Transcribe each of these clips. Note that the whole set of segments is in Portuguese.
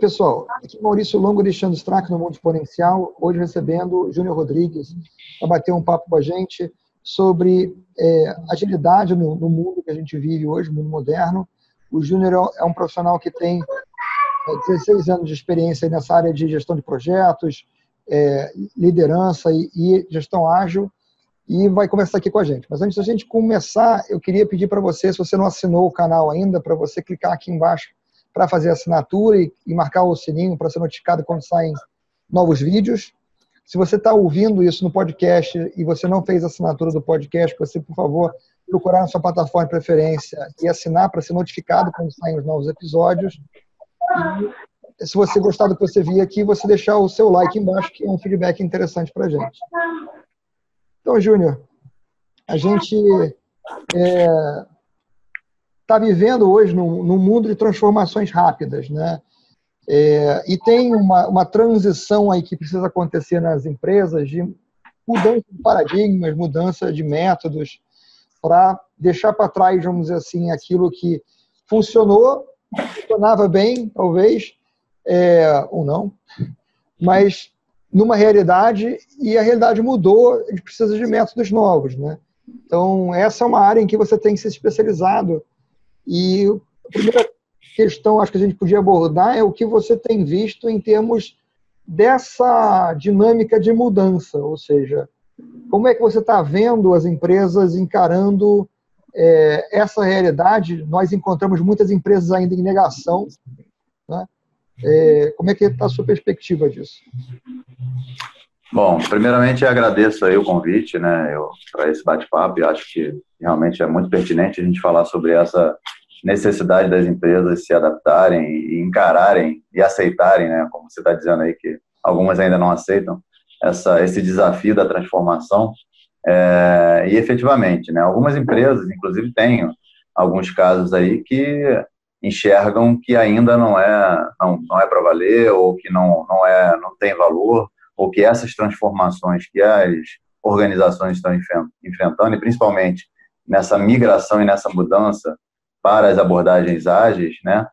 pessoal. Aqui é Maurício Longo deixando Strack no Mundo Exponencial, hoje recebendo o Júnior Rodrigues para bater um papo com a gente sobre é, agilidade no, no, mundo que a gente vive hoje, mundo moderno. O Júnior é um profissional que tem 16 é, anos de experiência nessa área de gestão de projetos, é, liderança e, e gestão ágil e vai conversar aqui com a gente. Mas antes da gente começar, eu queria pedir para você, se você não assinou o canal ainda, para você clicar aqui embaixo para fazer a assinatura e, e marcar o sininho para ser notificado quando saem novos vídeos. Se você está ouvindo isso no podcast e você não fez a assinatura do podcast, você, por favor, procurar na sua plataforma de preferência e assinar para ser notificado quando saem os novos episódios. E, se você gostar do que você viu aqui, você deixar o seu like embaixo, que é um feedback interessante para a gente. Então, Júnior, a gente é, está vivendo hoje num, num, mundo de transformações rápidas, né? É, e tem uma, uma transição aí que precisa acontecer nas empresas de mudança de paradigmas, mudança de métodos, para deixar para trás, vamos dizer assim, aquilo que funcionou, funcionava bem, talvez, é, ou não, mas numa realidade, e a realidade mudou, a gente precisa de métodos novos, né? Então, essa é uma área em que você tem que ser especializado e a primeira questão, acho que a gente podia abordar é o que você tem visto em termos dessa dinâmica de mudança, ou seja, como é que você está vendo as empresas encarando é, essa realidade? Nós encontramos muitas empresas ainda em negação. Né? É, como é que está a sua perspectiva disso? Bom, primeiramente agradeço aí o convite, né, para esse bate-papo acho que realmente é muito pertinente a gente falar sobre essa necessidade das empresas se adaptarem e encararem e aceitarem, né, como você está dizendo aí que algumas ainda não aceitam essa esse desafio da transformação. É, e efetivamente, né, algumas empresas, inclusive tenho alguns casos aí que enxergam que ainda não é não, não é para valer ou que não não é não tem valor ou que essas transformações que as organizações estão enfrentando, e principalmente nessa migração e nessa mudança para as abordagens ágeis, né,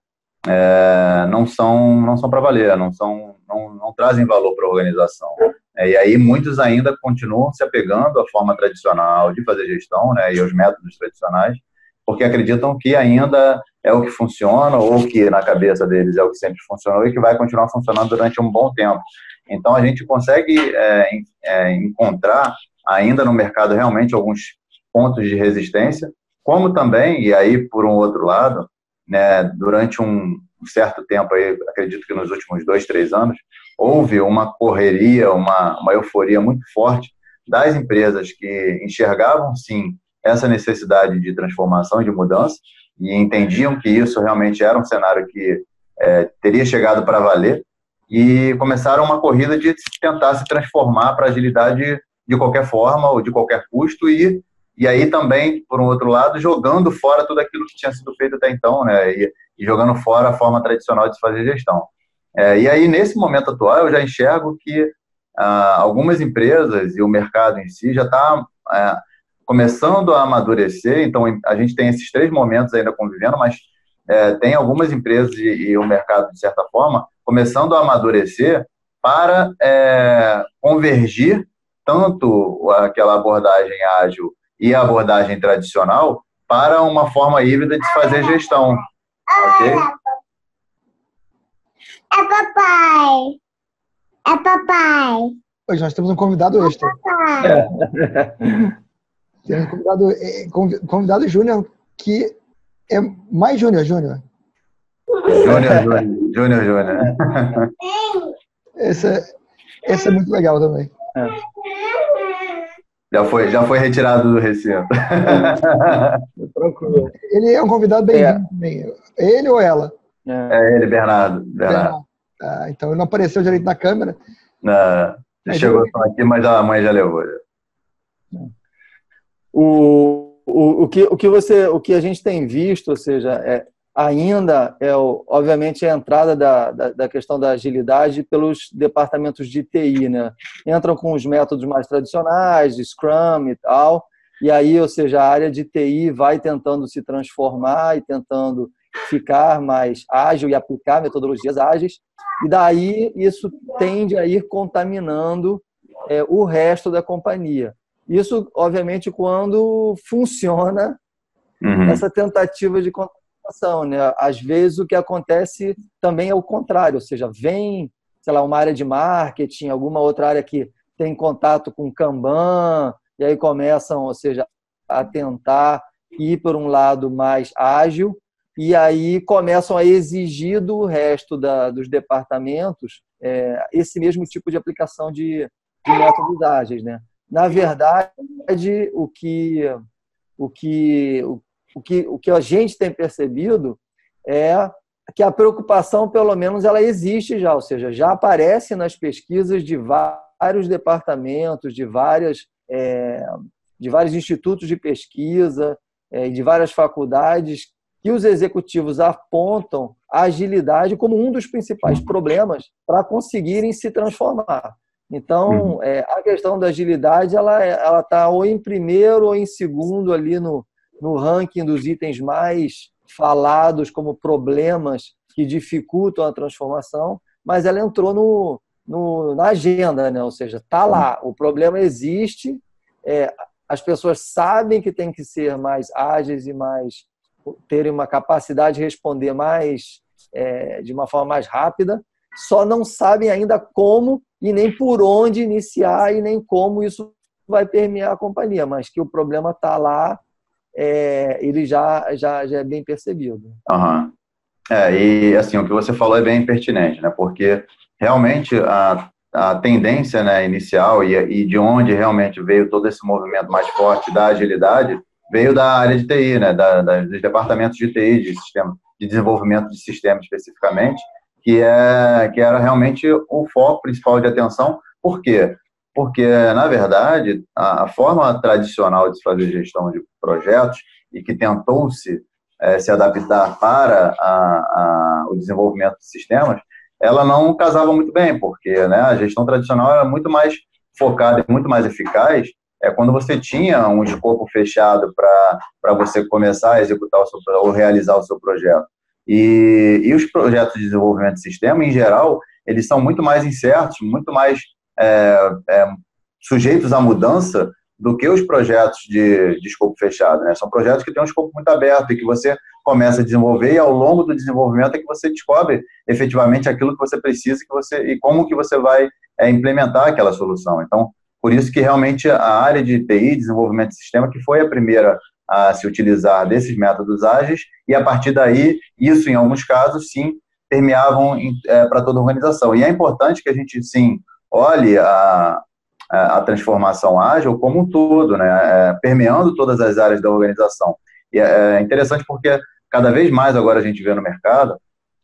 é, não são não são para valer, não são não, não trazem valor para a organização. É, e aí muitos ainda continuam se apegando à forma tradicional de fazer gestão, né, e aos métodos tradicionais, porque acreditam que ainda é o que funciona ou que na cabeça deles é o que sempre funcionou e que vai continuar funcionando durante um bom tempo. Então, a gente consegue é, é, encontrar ainda no mercado realmente alguns pontos de resistência, como também, e aí por um outro lado, né, durante um certo tempo, aí, acredito que nos últimos dois, três anos, houve uma correria, uma, uma euforia muito forte das empresas que enxergavam, sim, essa necessidade de transformação e de mudança, e entendiam que isso realmente era um cenário que é, teria chegado para valer, e começaram uma corrida de tentar se transformar para agilidade de qualquer forma ou de qualquer custo e e aí também por um outro lado jogando fora tudo aquilo que tinha sido feito até então né e, e jogando fora a forma tradicional de se fazer gestão. É, e aí nesse momento atual eu já enxergo que ah, algumas empresas e o mercado em si já está é, começando a amadurecer então a gente tem esses três momentos ainda convivendo mas é, tem algumas empresas e, e o mercado de certa forma começando a amadurecer para é, convergir tanto aquela abordagem ágil e a abordagem tradicional para uma forma híbrida de se fazer gestão. Ok? É papai. É papai. Hoje nós temos um convidado é extra. É. Temos um convidado, é, convidado Júnior, que é mais Júnior, Júnior. Júnior, Júnior, Júnior. Esse, é, esse é muito legal também. É. Já foi, já foi retirado do recinto. Tranquilo. Ele é um convidado bem é. também. Ele ou ela? É, ele, Bernardo. Bernardo. Ah, então ele não apareceu direito na câmera. Não, ele chegou só aqui, mas a mãe já levou. O, o, o, que, o, que você, o que a gente tem visto, ou seja, é, ainda é, obviamente, a entrada da, da, da, questão da agilidade pelos departamentos de TI, né? Entram com os métodos mais tradicionais, de Scrum e tal, e aí, ou seja, a área de TI vai tentando se transformar e tentando ficar mais ágil e aplicar metodologias ágeis, e daí isso tende a ir contaminando é, o resto da companhia. Isso, obviamente, quando funciona uhum. essa tentativa de contaminação. Né? Às vezes, o que acontece também é o contrário, ou seja, vem, sei lá, uma área de marketing, alguma outra área que tem contato com Kanban, e aí começam, ou seja, a tentar ir por um lado mais ágil, e aí começam a exigir do resto da, dos departamentos é, esse mesmo tipo de aplicação de, de métodos ágeis. Né? Na verdade, o que, o, que, o, que, o que a gente tem percebido é que a preocupação, pelo menos, ela existe já, ou seja, já aparece nas pesquisas de vários departamentos, de várias é, de vários institutos de pesquisa é, de várias faculdades que os executivos apontam a agilidade como um dos principais problemas para conseguirem se transformar. Então, uhum. é, a questão da agilidade ela é, ela está ou em primeiro ou em segundo ali no, no ranking dos itens mais falados como problemas que dificultam a transformação, mas ela entrou no, no na agenda, né? ou seja, está lá, o problema existe, é, as pessoas sabem que tem que ser mais ágeis e mais terem uma capacidade de responder mais é, de uma forma mais rápida, só não sabem ainda como e nem por onde iniciar e nem como isso vai permear a companhia, mas que o problema está lá, é, ele já, já, já é bem percebido. Uhum. É, e assim, o que você falou é bem pertinente, né? Porque realmente a, a tendência né, inicial e, e de onde realmente veio todo esse movimento mais forte da agilidade veio da área de TI, né, da, da, dos departamentos de TI, de, sistema, de desenvolvimento de sistema especificamente, que, é, que era realmente o foco principal de atenção. Por quê? Porque, na verdade, a, a forma tradicional de se fazer gestão de projetos e que tentou-se é, se adaptar para a, a, o desenvolvimento de sistemas, ela não casava muito bem, porque né, a gestão tradicional era muito mais focada e muito mais eficaz é quando você tinha um escopo fechado para você começar a executar o seu, ou realizar o seu projeto. E, e os projetos de desenvolvimento de sistema, em geral, eles são muito mais incertos, muito mais é, é, sujeitos à mudança do que os projetos de, de escopo fechado. Né? São projetos que têm um escopo muito aberto e que você começa a desenvolver e ao longo do desenvolvimento é que você descobre efetivamente aquilo que você precisa que você, e como que você vai é, implementar aquela solução. Então, por isso que realmente a área de TI, desenvolvimento de sistema, que foi a primeira a se utilizar desses métodos ágeis, e a partir daí, isso em alguns casos, sim, permeavam é, para toda a organização. E é importante que a gente, sim, olhe a, a, transformação ágil como um todo, né, é, permeando todas as áreas da organização. E é, é interessante porque cada vez mais agora a gente vê no mercado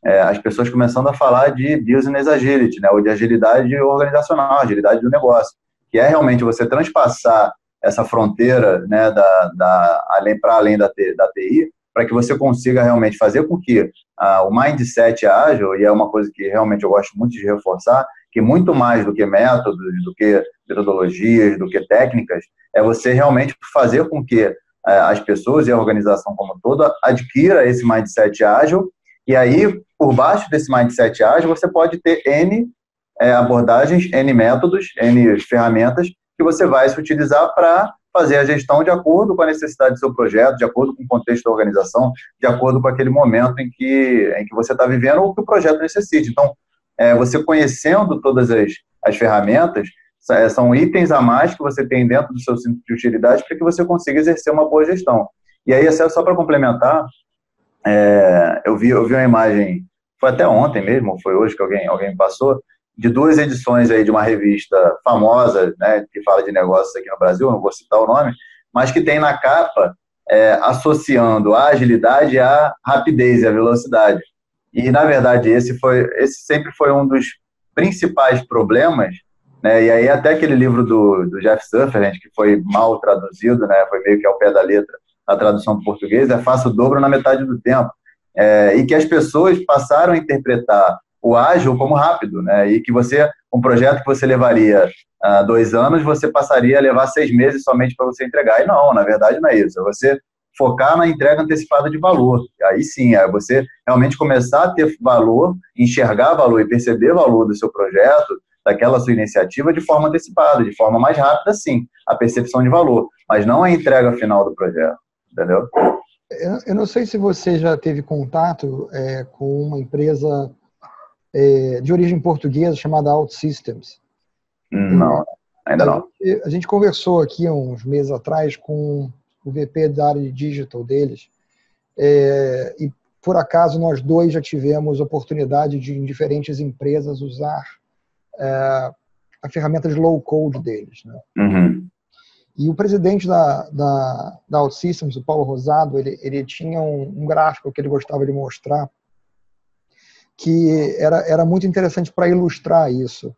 é, as pessoas começando a falar de business agility, né, ou de agilidade organizacional, agilidade do negócio que é realmente você transpassar essa fronteira né, da, da, além, para além da, da TI, para que você consiga realmente fazer com que ah, o mindset ágil, e é uma coisa que realmente eu gosto muito de reforçar, que muito mais do que métodos, do que metodologias, do que técnicas, é você realmente fazer com que ah, as pessoas e a organização como toda adquira esse mindset ágil, e aí, por baixo desse mindset ágil, você pode ter N é, abordagens, N métodos, N ferramentas que você vai se utilizar para fazer a gestão de acordo com a necessidade do seu projeto, de acordo com o contexto da organização, de acordo com aquele momento em que, em que você está vivendo ou que o projeto necessite. Então, é, você conhecendo todas as, as ferramentas, é, são itens a mais que você tem dentro do seu centro de utilidade para que você consiga exercer uma boa gestão. E aí, só para complementar, é, eu, vi, eu vi uma imagem, foi até ontem mesmo, foi hoje que alguém, alguém passou, de duas edições aí de uma revista famosa, né, que fala de negócios aqui no Brasil, não vou citar o nome, mas que tem na capa é, associando a agilidade à rapidez e à velocidade. E na verdade esse foi, esse sempre foi um dos principais problemas, né? E aí até aquele livro do, do Jeff Sutherland que foi mal traduzido, né? Foi meio que ao pé da letra a tradução do português, é faça o dobro na metade do tempo. É, e que as pessoas passaram a interpretar o ágil como rápido, né? E que você, um projeto que você levaria uh, dois anos, você passaria a levar seis meses somente para você entregar. E não, na verdade não é isso. É você focar na entrega antecipada de valor. Aí sim, é você realmente começar a ter valor, enxergar valor e perceber valor do seu projeto, daquela sua iniciativa de forma antecipada, de forma mais rápida, sim, a percepção de valor, mas não a entrega final do projeto, entendeu? Eu não sei se você já teve contato é, com uma empresa é, de origem portuguesa chamada OutSystems. Não, ainda não. A gente, a gente conversou aqui uns meses atrás com o VP da área de digital deles, é, e por acaso nós dois já tivemos oportunidade de, em diferentes empresas, usar é, a ferramenta de low code deles. Né? Uhum. E o presidente da, da, da OutSystems, o Paulo Rosado, ele, ele tinha um, um gráfico que ele gostava de mostrar que era, era muito interessante para ilustrar isso,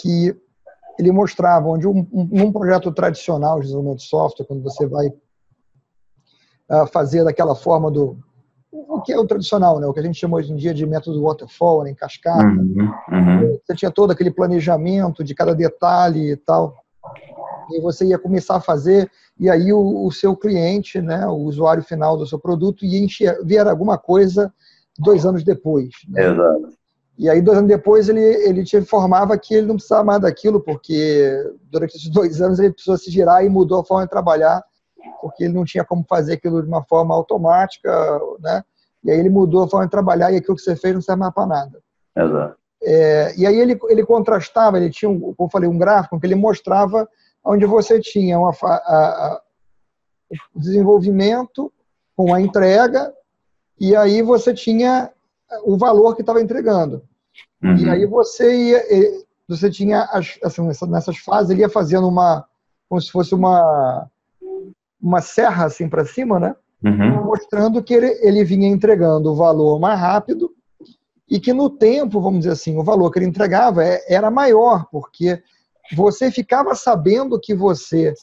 que ele mostrava onde um, um, projeto tradicional de desenvolvimento de software, quando você vai uh, fazer daquela forma do o que é o tradicional, né? o que a gente chama hoje em dia de método waterfall, né? em cascata. Uhum, uhum. Você tinha todo aquele planejamento de cada detalhe e tal. E você ia começar a fazer, e aí o, o seu cliente, né, o usuário final do seu produto, ia enxer, ver alguma coisa dois anos depois. Né? Exato. E aí, dois anos depois, ele, ele te informava que ele não precisava mais daquilo, porque durante esses dois anos ele precisou se girar e mudou a forma de trabalhar, porque ele não tinha como fazer aquilo de uma forma automática, né? E aí ele mudou a forma de trabalhar e aquilo que você fez não serve mais para nada. Exato. É, e aí ele, ele contrastava, ele tinha, como eu falei, um gráfico que ele mostrava onde você tinha uma, a, a, o desenvolvimento com a entrega, e aí você tinha o valor que estava entregando. Uhum. E aí você ia, você tinha as, assim, nessas fases ele ia fazendo uma como se fosse uma uma serra assim para cima, né? Uhum. Mostrando que ele, ele vinha entregando o valor mais rápido e que no tempo, vamos dizer assim, o valor que ele entregava é, era maior, porque você ficava sabendo que você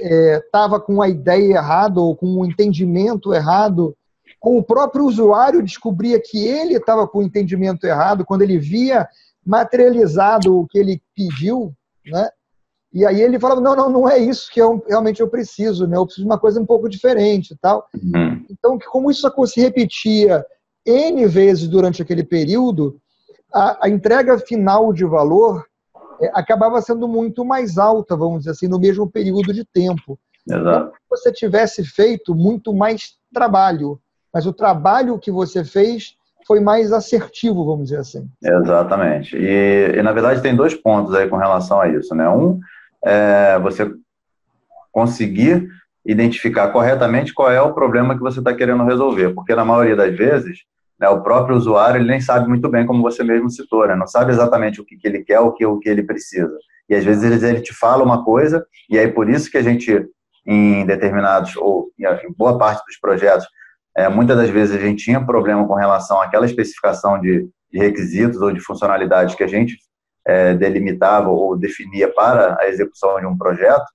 estava é, com a ideia errada ou com o entendimento errado com o próprio usuário descobria que ele estava com o entendimento errado quando ele via materializado o que ele pediu, né? E aí ele falava, não, não, não é isso que eu, realmente eu preciso, né? Eu preciso de uma coisa um pouco diferente e tal. Uhum. Então, como isso se repetia N vezes durante aquele período, a, a entrega final de valor é, acabava sendo muito mais alta, vamos dizer assim, no mesmo período de tempo. Exato. Se você tivesse feito muito mais trabalho, mas o trabalho que você fez foi mais assertivo, vamos dizer assim. Exatamente. E, e na verdade tem dois pontos aí com relação a isso, né? Um é você conseguir identificar corretamente qual é o problema que você está querendo resolver, porque na maioria das vezes né, o próprio usuário ele nem sabe muito bem, como você mesmo citou, né? não sabe exatamente o que, que ele quer, o que, o que ele precisa. E às vezes ele, ele te fala uma coisa, e aí por isso que a gente, em determinados, ou em boa parte dos projetos, é, muitas das vezes a gente tinha problema com relação àquela especificação de, de requisitos ou de funcionalidades que a gente é, delimitava ou definia para a execução de um projeto,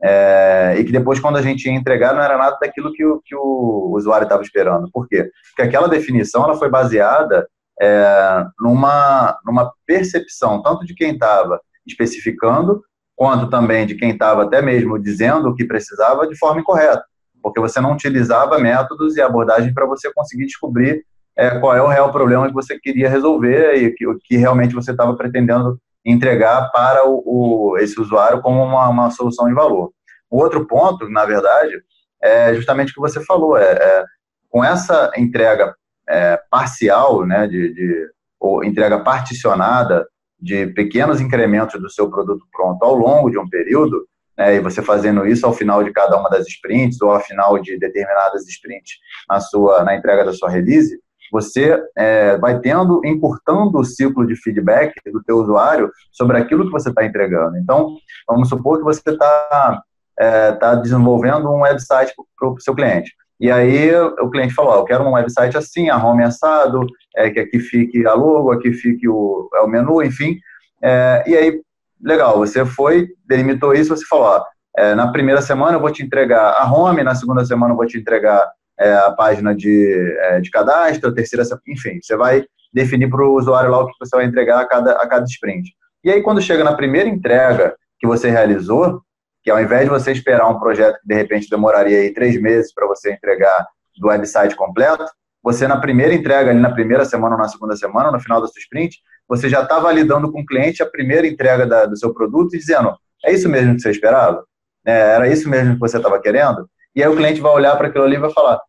é, e que depois, quando a gente ia entregar, não era nada daquilo que o, que o usuário estava esperando. Por quê? Porque aquela definição ela foi baseada é, numa, numa percepção, tanto de quem estava especificando, quanto também de quem estava até mesmo dizendo o que precisava de forma incorreta porque você não utilizava métodos e abordagem para você conseguir descobrir é, qual é o real problema que você queria resolver e que, o que realmente você estava pretendendo entregar para o, o, esse usuário como uma, uma, solução de valor. O outro ponto, na verdade, é justamente o que você falou, é, é com essa entrega é, parcial, né, de, de, ou entrega particionada de pequenos incrementos do seu produto pronto ao longo de um período, né, e você fazendo isso ao final de cada uma das sprints ou ao final de determinadas sprints na sua na entrega da sua release, você é, vai tendo, encurtando o ciclo de feedback do teu usuário sobre aquilo que você está entregando. Então, vamos supor que você está é, tá desenvolvendo um website para o seu cliente. E aí o cliente falou, eu quero um website assim, a home assado, é, que aqui fique a logo, aqui fique o, é o menu, enfim. É, e aí legal, você foi, delimitou isso, você falou, ó, é, na primeira semana eu vou te entregar a home, na segunda semana eu vou te entregar é, a página de, é, de cadastro, a terceira, enfim, você vai definir para o usuário lá o que você vai entregar a cada, a cada sprint. E aí, quando chega na primeira entrega que você realizou, que ao invés de você esperar um projeto que de repente demoraria aí três meses para você entregar do website completo, você na primeira entrega, ali na primeira semana ou na segunda semana, no final da sua sprint, você já está validando com o cliente a primeira entrega da, do seu produto e dizendo, é isso mesmo que você esperava? É, era isso mesmo que você estava querendo? E aí o cliente vai olhar para aquilo ali e vai falar,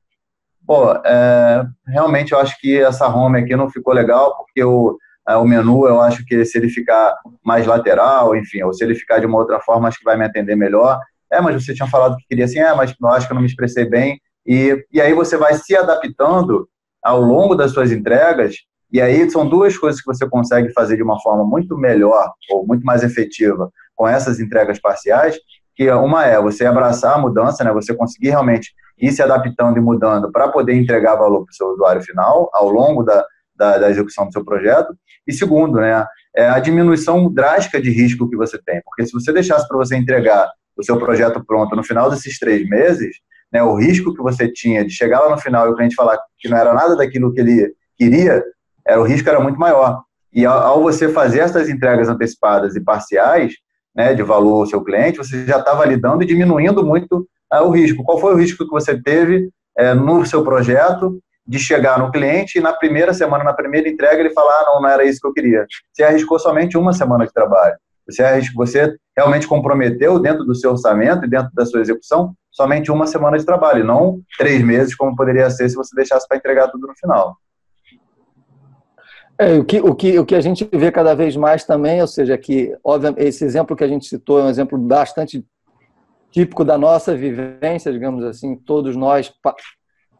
pô, é, realmente eu acho que essa home aqui não ficou legal, porque o, é, o menu, eu acho que se ele ficar mais lateral, enfim, ou se ele ficar de uma outra forma, acho que vai me atender melhor. É, mas você tinha falado que queria assim, é, mas eu acho que eu não me expressei bem. E, e aí você vai se adaptando ao longo das suas entregas, e aí são duas coisas que você consegue fazer de uma forma muito melhor, ou muito mais efetiva, com essas entregas parciais, que uma é você abraçar a mudança, né, você conseguir realmente ir se adaptando e mudando para poder entregar valor para o seu usuário final ao longo da, da, da, execução do seu projeto. E segundo, né, é a diminuição drástica de risco que você tem, porque se você deixasse para você entregar o seu projeto pronto no final desses três meses, né, o risco que você tinha de chegar lá no final e o cliente falar que não era nada daquilo que ele queria, era, o risco era muito maior. E ao, ao você fazer essas entregas antecipadas e parciais, né, de valor ao seu cliente, você já está validando e diminuindo muito uh, o risco. Qual foi o risco que você teve uh, no seu projeto de chegar no cliente e na primeira semana, na primeira entrega, ele falar, ah, não, não era isso que eu queria. Você arriscou somente uma semana de trabalho. Você, arriscou, você realmente comprometeu dentro do seu orçamento e dentro da sua execução somente uma semana de trabalho, não três meses, como poderia ser se você deixasse para entregar tudo no final. É, o, que, o, que, o que a gente vê cada vez mais também, ou seja, que obviamente, esse exemplo que a gente citou é um exemplo bastante típico da nossa vivência, digamos assim, todos nós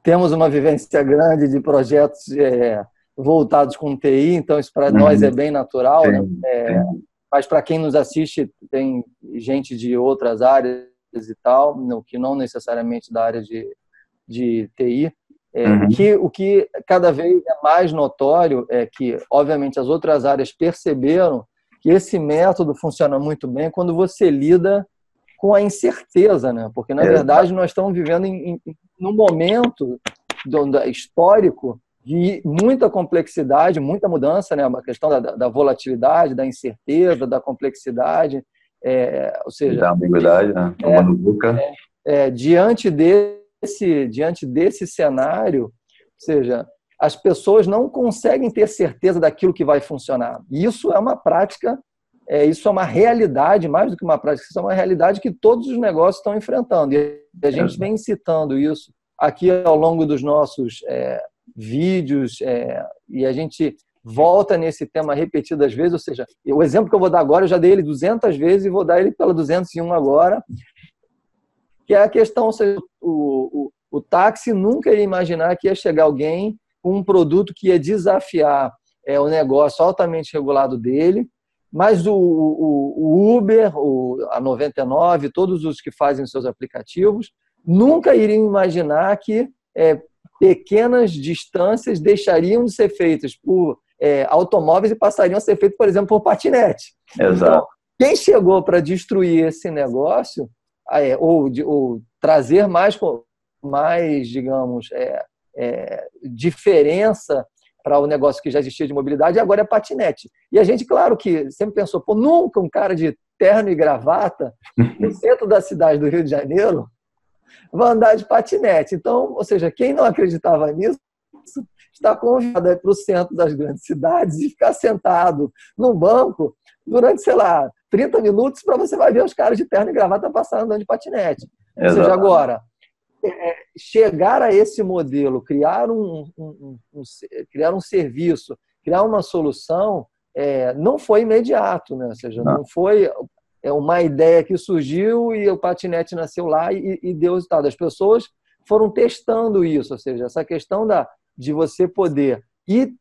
temos uma vivência grande de projetos é, voltados com TI, então isso para uhum. nós é bem natural, né? é, mas para quem nos assiste, tem gente de outras áreas e tal, que não necessariamente da área de, de TI. É, uhum. que, o que cada vez é mais notório é que, obviamente, as outras áreas perceberam que esse método funciona muito bem quando você lida com a incerteza, né? Porque na é. verdade nós estamos vivendo em, em, num momento do, do, histórico de muita complexidade, muita mudança, né? A questão da, da volatilidade, da incerteza, da complexidade, é, ou seja, da ambiguidade, né? É, é, é, diante desse, diante desse cenário, ou seja, as pessoas não conseguem ter certeza daquilo que vai funcionar. Isso é uma prática é, isso é uma realidade, mais do que uma prática, isso é uma realidade que todos os negócios estão enfrentando. E a gente vem citando isso aqui ao longo dos nossos é, vídeos, é, e a gente volta nesse tema repetidas vezes, ou seja, o exemplo que eu vou dar agora, eu já dei ele 200 vezes e vou dar ele pela 201 agora, que é a questão, seja, o, o, o táxi nunca ia imaginar que ia chegar alguém com um produto que ia desafiar é, o negócio altamente regulado dele, mas o, o, o Uber, o, a 99, todos os que fazem seus aplicativos, nunca iriam imaginar que é, pequenas distâncias deixariam de ser feitas por é, automóveis e passariam a ser feitas, por exemplo, por patinete. Exato. Então, quem chegou para destruir esse negócio, é, ou, ou, trazer mais, mais digamos, é, é, diferença para o negócio que já existia de mobilidade, e agora é patinete. E a gente, claro que sempre pensou, pô, nunca um cara de terno e gravata no centro da cidade do Rio de Janeiro vai andar de patinete. Então, ou seja, quem não acreditava nisso está convidado para o centro das grandes cidades e ficar sentado num banco durante, sei lá, 30 minutos para você vai ver os caras de terno e gravata passando andando de patinete. Ou seja, agora, é, chegar a esse modelo, criar um, um, um, criar um serviço, criar uma solução, é, não foi imediato, né? ou seja, não, não foi é uma ideia que surgiu e o patinete nasceu lá e, e deu resultado. As pessoas foram testando isso, ou seja, essa questão da, de você poder ir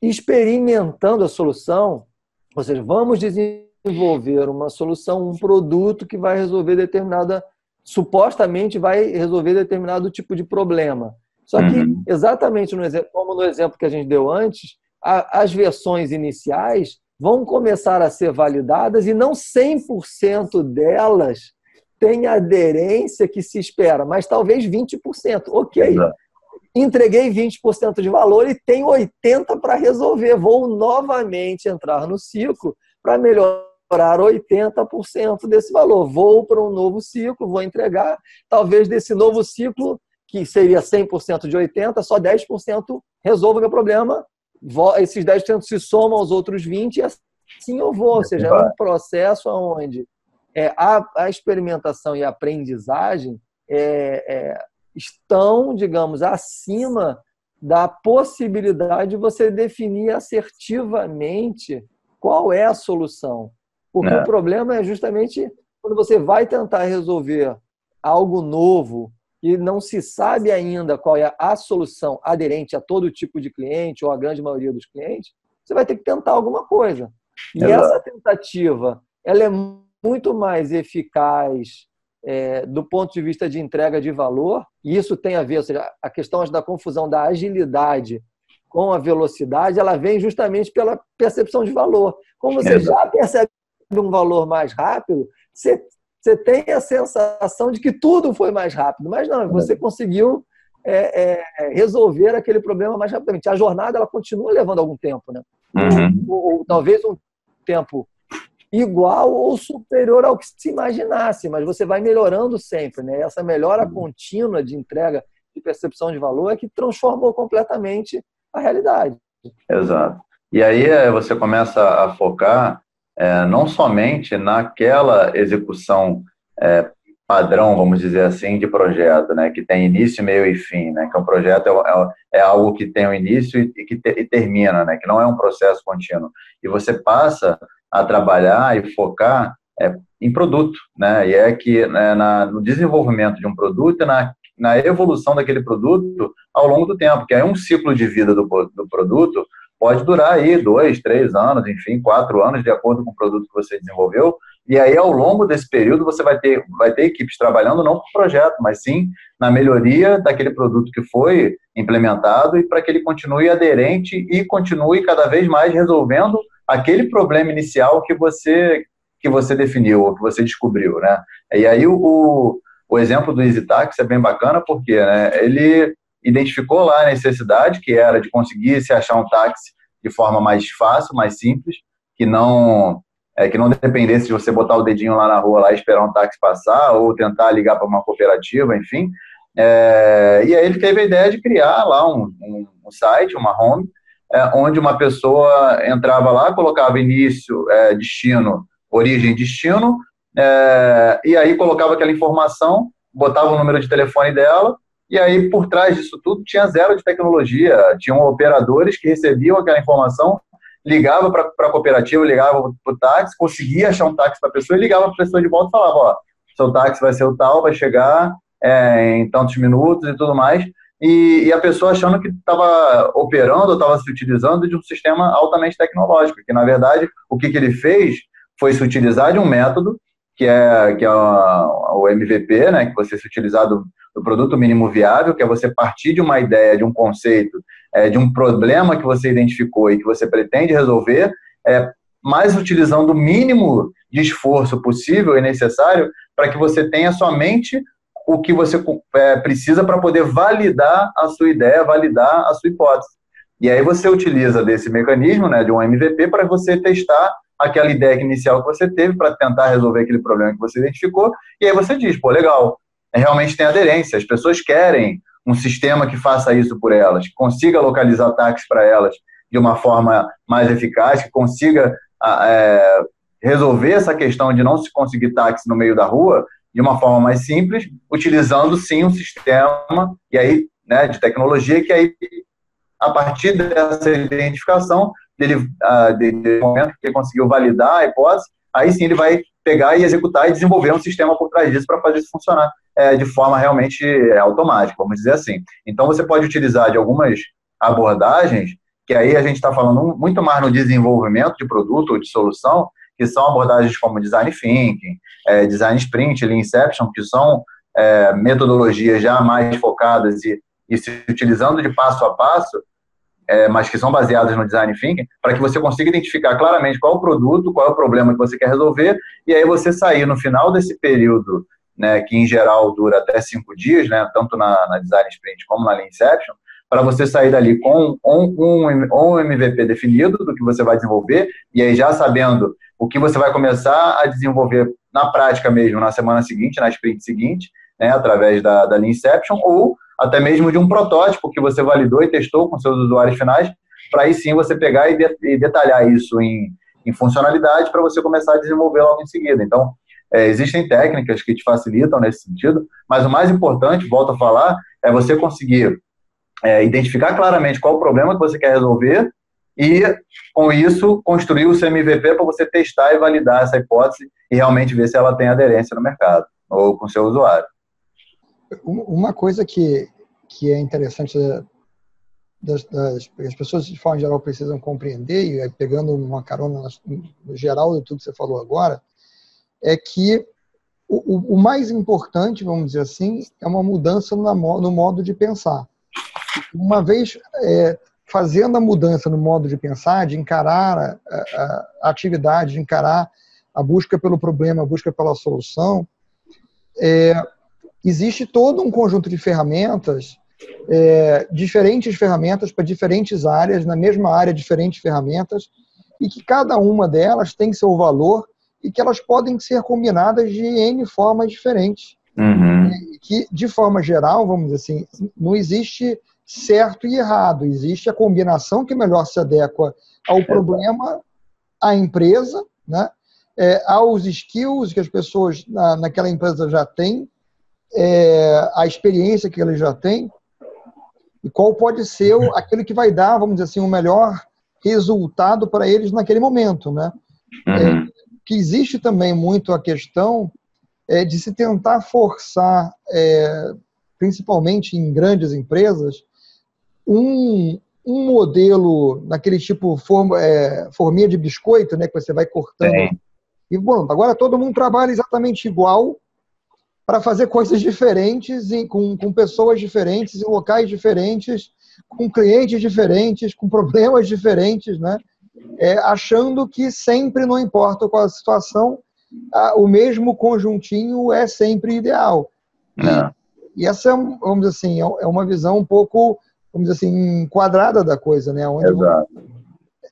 experimentando a solução, ou seja, vamos desenvolver uma solução, um produto que vai resolver determinada supostamente vai resolver determinado tipo de problema. Só que, uhum. exatamente no exemplo, como no exemplo que a gente deu antes, a, as versões iniciais vão começar a ser validadas e não 100% delas têm a aderência que se espera, mas talvez 20%. Ok, Exato. Entreguei 20% de valor e tenho 80% para resolver. Vou novamente entrar no ciclo para melhorar melhorar 80% desse valor. Vou para um novo ciclo, vou entregar, talvez desse novo ciclo, que seria 100% de 80%, só 10% resolva o meu problema, esses 10% se somam aos outros 20% e assim eu vou. Ou seja, é um processo onde é, a, a experimentação e a aprendizagem é, é, estão, digamos, acima da possibilidade de você definir assertivamente qual é a solução. Porque é. o problema é justamente quando você vai tentar resolver algo novo e não se sabe ainda qual é a solução aderente a todo tipo de cliente ou a grande maioria dos clientes, você vai ter que tentar alguma coisa. E Exato. essa tentativa, ela é muito mais eficaz é, do ponto de vista de entrega de valor, e isso tem a ver, ou seja, a questão da confusão da agilidade com a velocidade, ela vem justamente pela percepção de valor. Como você Exato. já percebe um valor mais rápido, você, você tem a sensação de que tudo foi mais rápido, mas não, você conseguiu é, é, resolver aquele problema mais rapidamente. A jornada ela continua levando algum tempo, né? Uhum. Ou, ou, talvez um tempo igual ou superior ao que se imaginasse, mas você vai melhorando sempre, né? Essa melhora uhum. contínua de entrega de percepção de valor é que transformou completamente a realidade. Exato. E aí é, você começa a focar é, não somente naquela execução é, padrão, vamos dizer assim, de projeto, né, que tem início, meio e fim, né, que um projeto é, é, é algo que tem um início e, que te, e termina, né, que não é um processo contínuo. E você passa a trabalhar e focar é, em produto, né, e é que né, na, no desenvolvimento de um produto e na, na evolução daquele produto ao longo do tempo, que é um ciclo de vida do, do produto pode durar aí dois, três anos, enfim, quatro anos, de acordo com o produto que você desenvolveu. E aí, ao longo desse período, você vai ter, vai ter equipes trabalhando não o projeto, mas sim na melhoria daquele produto que foi implementado e para que ele continue aderente e continue cada vez mais resolvendo aquele problema inicial que você que você definiu ou que você descobriu, né? E aí o, o exemplo do EasyTax é bem bacana porque né, ele identificou lá a necessidade, que era de conseguir se achar um táxi de forma mais fácil, mais simples, que não é, que não dependesse de você botar o dedinho lá na rua lá esperar um táxi passar, ou tentar ligar para uma cooperativa, enfim. É, e aí ele teve a ideia de criar lá um, um, um site, uma home, onde uma pessoa entrava lá, colocava início, é, destino, origem, destino, é, e aí colocava aquela informação, botava o número de telefone dela, e aí, por trás disso tudo, tinha zero de tecnologia. Tinham operadores que recebiam aquela informação, ligava para a cooperativa, ligava para o táxi, conseguia achar um táxi para a pessoa e ligava para a pessoa de volta e falava: Ó, seu táxi vai ser o tal, vai chegar é, em tantos minutos e tudo mais. E, e a pessoa achando que estava operando, estava se utilizando de um sistema altamente tecnológico, que na verdade o que, que ele fez foi se utilizar de um método que é, que é o MVP, né, que você se utilizar do, do, produto mínimo viável, que é você partir de uma ideia, de um conceito, é, de um problema que você identificou e que você pretende resolver, é, mas utilizando o mínimo de esforço possível e necessário para que você tenha somente o que você é, precisa para poder validar a sua ideia, validar a sua hipótese. E aí você utiliza desse mecanismo, né, de um MVP, para você testar aquela ideia inicial que você teve para tentar resolver aquele problema que você identificou, e aí você diz, pô, legal, realmente tem aderência, as pessoas querem um sistema que faça isso por elas, que consiga localizar ataques para elas de uma forma mais eficaz, que consiga é, resolver essa questão de não se conseguir táxi no meio da rua de uma forma mais simples, utilizando sim um sistema e aí, né, de tecnologia que aí a partir dessa identificação dele, uh, de, de momento que ele conseguiu validar a hipótese, aí sim ele vai pegar e executar e desenvolver um sistema por trás disso para fazer isso funcionar é, de forma realmente é, automática, vamos dizer assim. Então você pode utilizar de algumas abordagens, que aí a gente está falando muito mais no desenvolvimento de produto ou de solução, que são abordagens como design thinking, é, design sprint, lean inception, que são é, metodologias já mais focadas e, e se utilizando de passo a passo é, mas que são baseadas no design thinking, para que você consiga identificar claramente qual é o produto, qual é o problema que você quer resolver, e aí você sair no final desse período, né, que em geral dura até cinco dias, né, tanto na, na design sprint como na lean inception, para você sair dali com um, um, MVP definido do que você vai desenvolver, e aí já sabendo o que você vai começar a desenvolver na prática mesmo, na semana seguinte, na sprint seguinte, né, através da, da Inception, ou até mesmo de um protótipo que você validou e testou com seus usuários finais, para aí sim você pegar e, de, e detalhar isso em, em funcionalidade para você começar a desenvolver logo em seguida. Então, é, existem técnicas que te facilitam nesse sentido, mas o mais importante, volto a falar, é você conseguir é, identificar claramente qual o problema que você quer resolver e, com isso, construir o MVP para você testar e validar essa hipótese e realmente ver se ela tem aderência no mercado ou com seu usuário. Uma coisa que, que é interessante das, das, as pessoas de forma geral precisam compreender, e pegando uma carona no geral de tudo que você falou agora, é que o, o mais importante, vamos dizer assim, é uma mudança no modo de pensar. Uma vez é, fazendo a mudança no modo de pensar, de encarar a, a, a, atividade, de encarar a busca pelo problema, a busca pela solução, é, existe todo um conjunto de ferramentas, é, diferentes ferramentas para diferentes áreas, na mesma área, diferentes ferramentas, e que cada uma delas tem seu valor e que elas podem ser combinadas de N formas diferentes. Uhum. Que, de forma geral, vamos dizer assim, não existe certo e errado, existe a combinação que melhor se adequa ao problema, à empresa, né? É, aos skills que as pessoas na, naquela empresa já têm, é, a experiência que eles já têm, e qual pode ser o, aquilo que vai dar, vamos dizer assim, o melhor resultado para eles naquele momento, né? Uhum. É, que existe também muito a questão é, de se tentar forçar, é, principalmente em grandes empresas, um, um modelo naquele tipo form, é, forminha de biscoito, né, que você vai cortando. E bom, agora todo mundo trabalha exatamente igual para fazer coisas diferentes, em, com, com pessoas diferentes, em locais diferentes, com clientes diferentes, com problemas diferentes, né? é, achando que sempre, não importa qual a situação, a, o mesmo conjuntinho é sempre ideal. E, e, essa, é, vamos dizer assim, é, é uma visão um pouco, vamos dizer assim, quadrada da coisa, né? Onde Exato.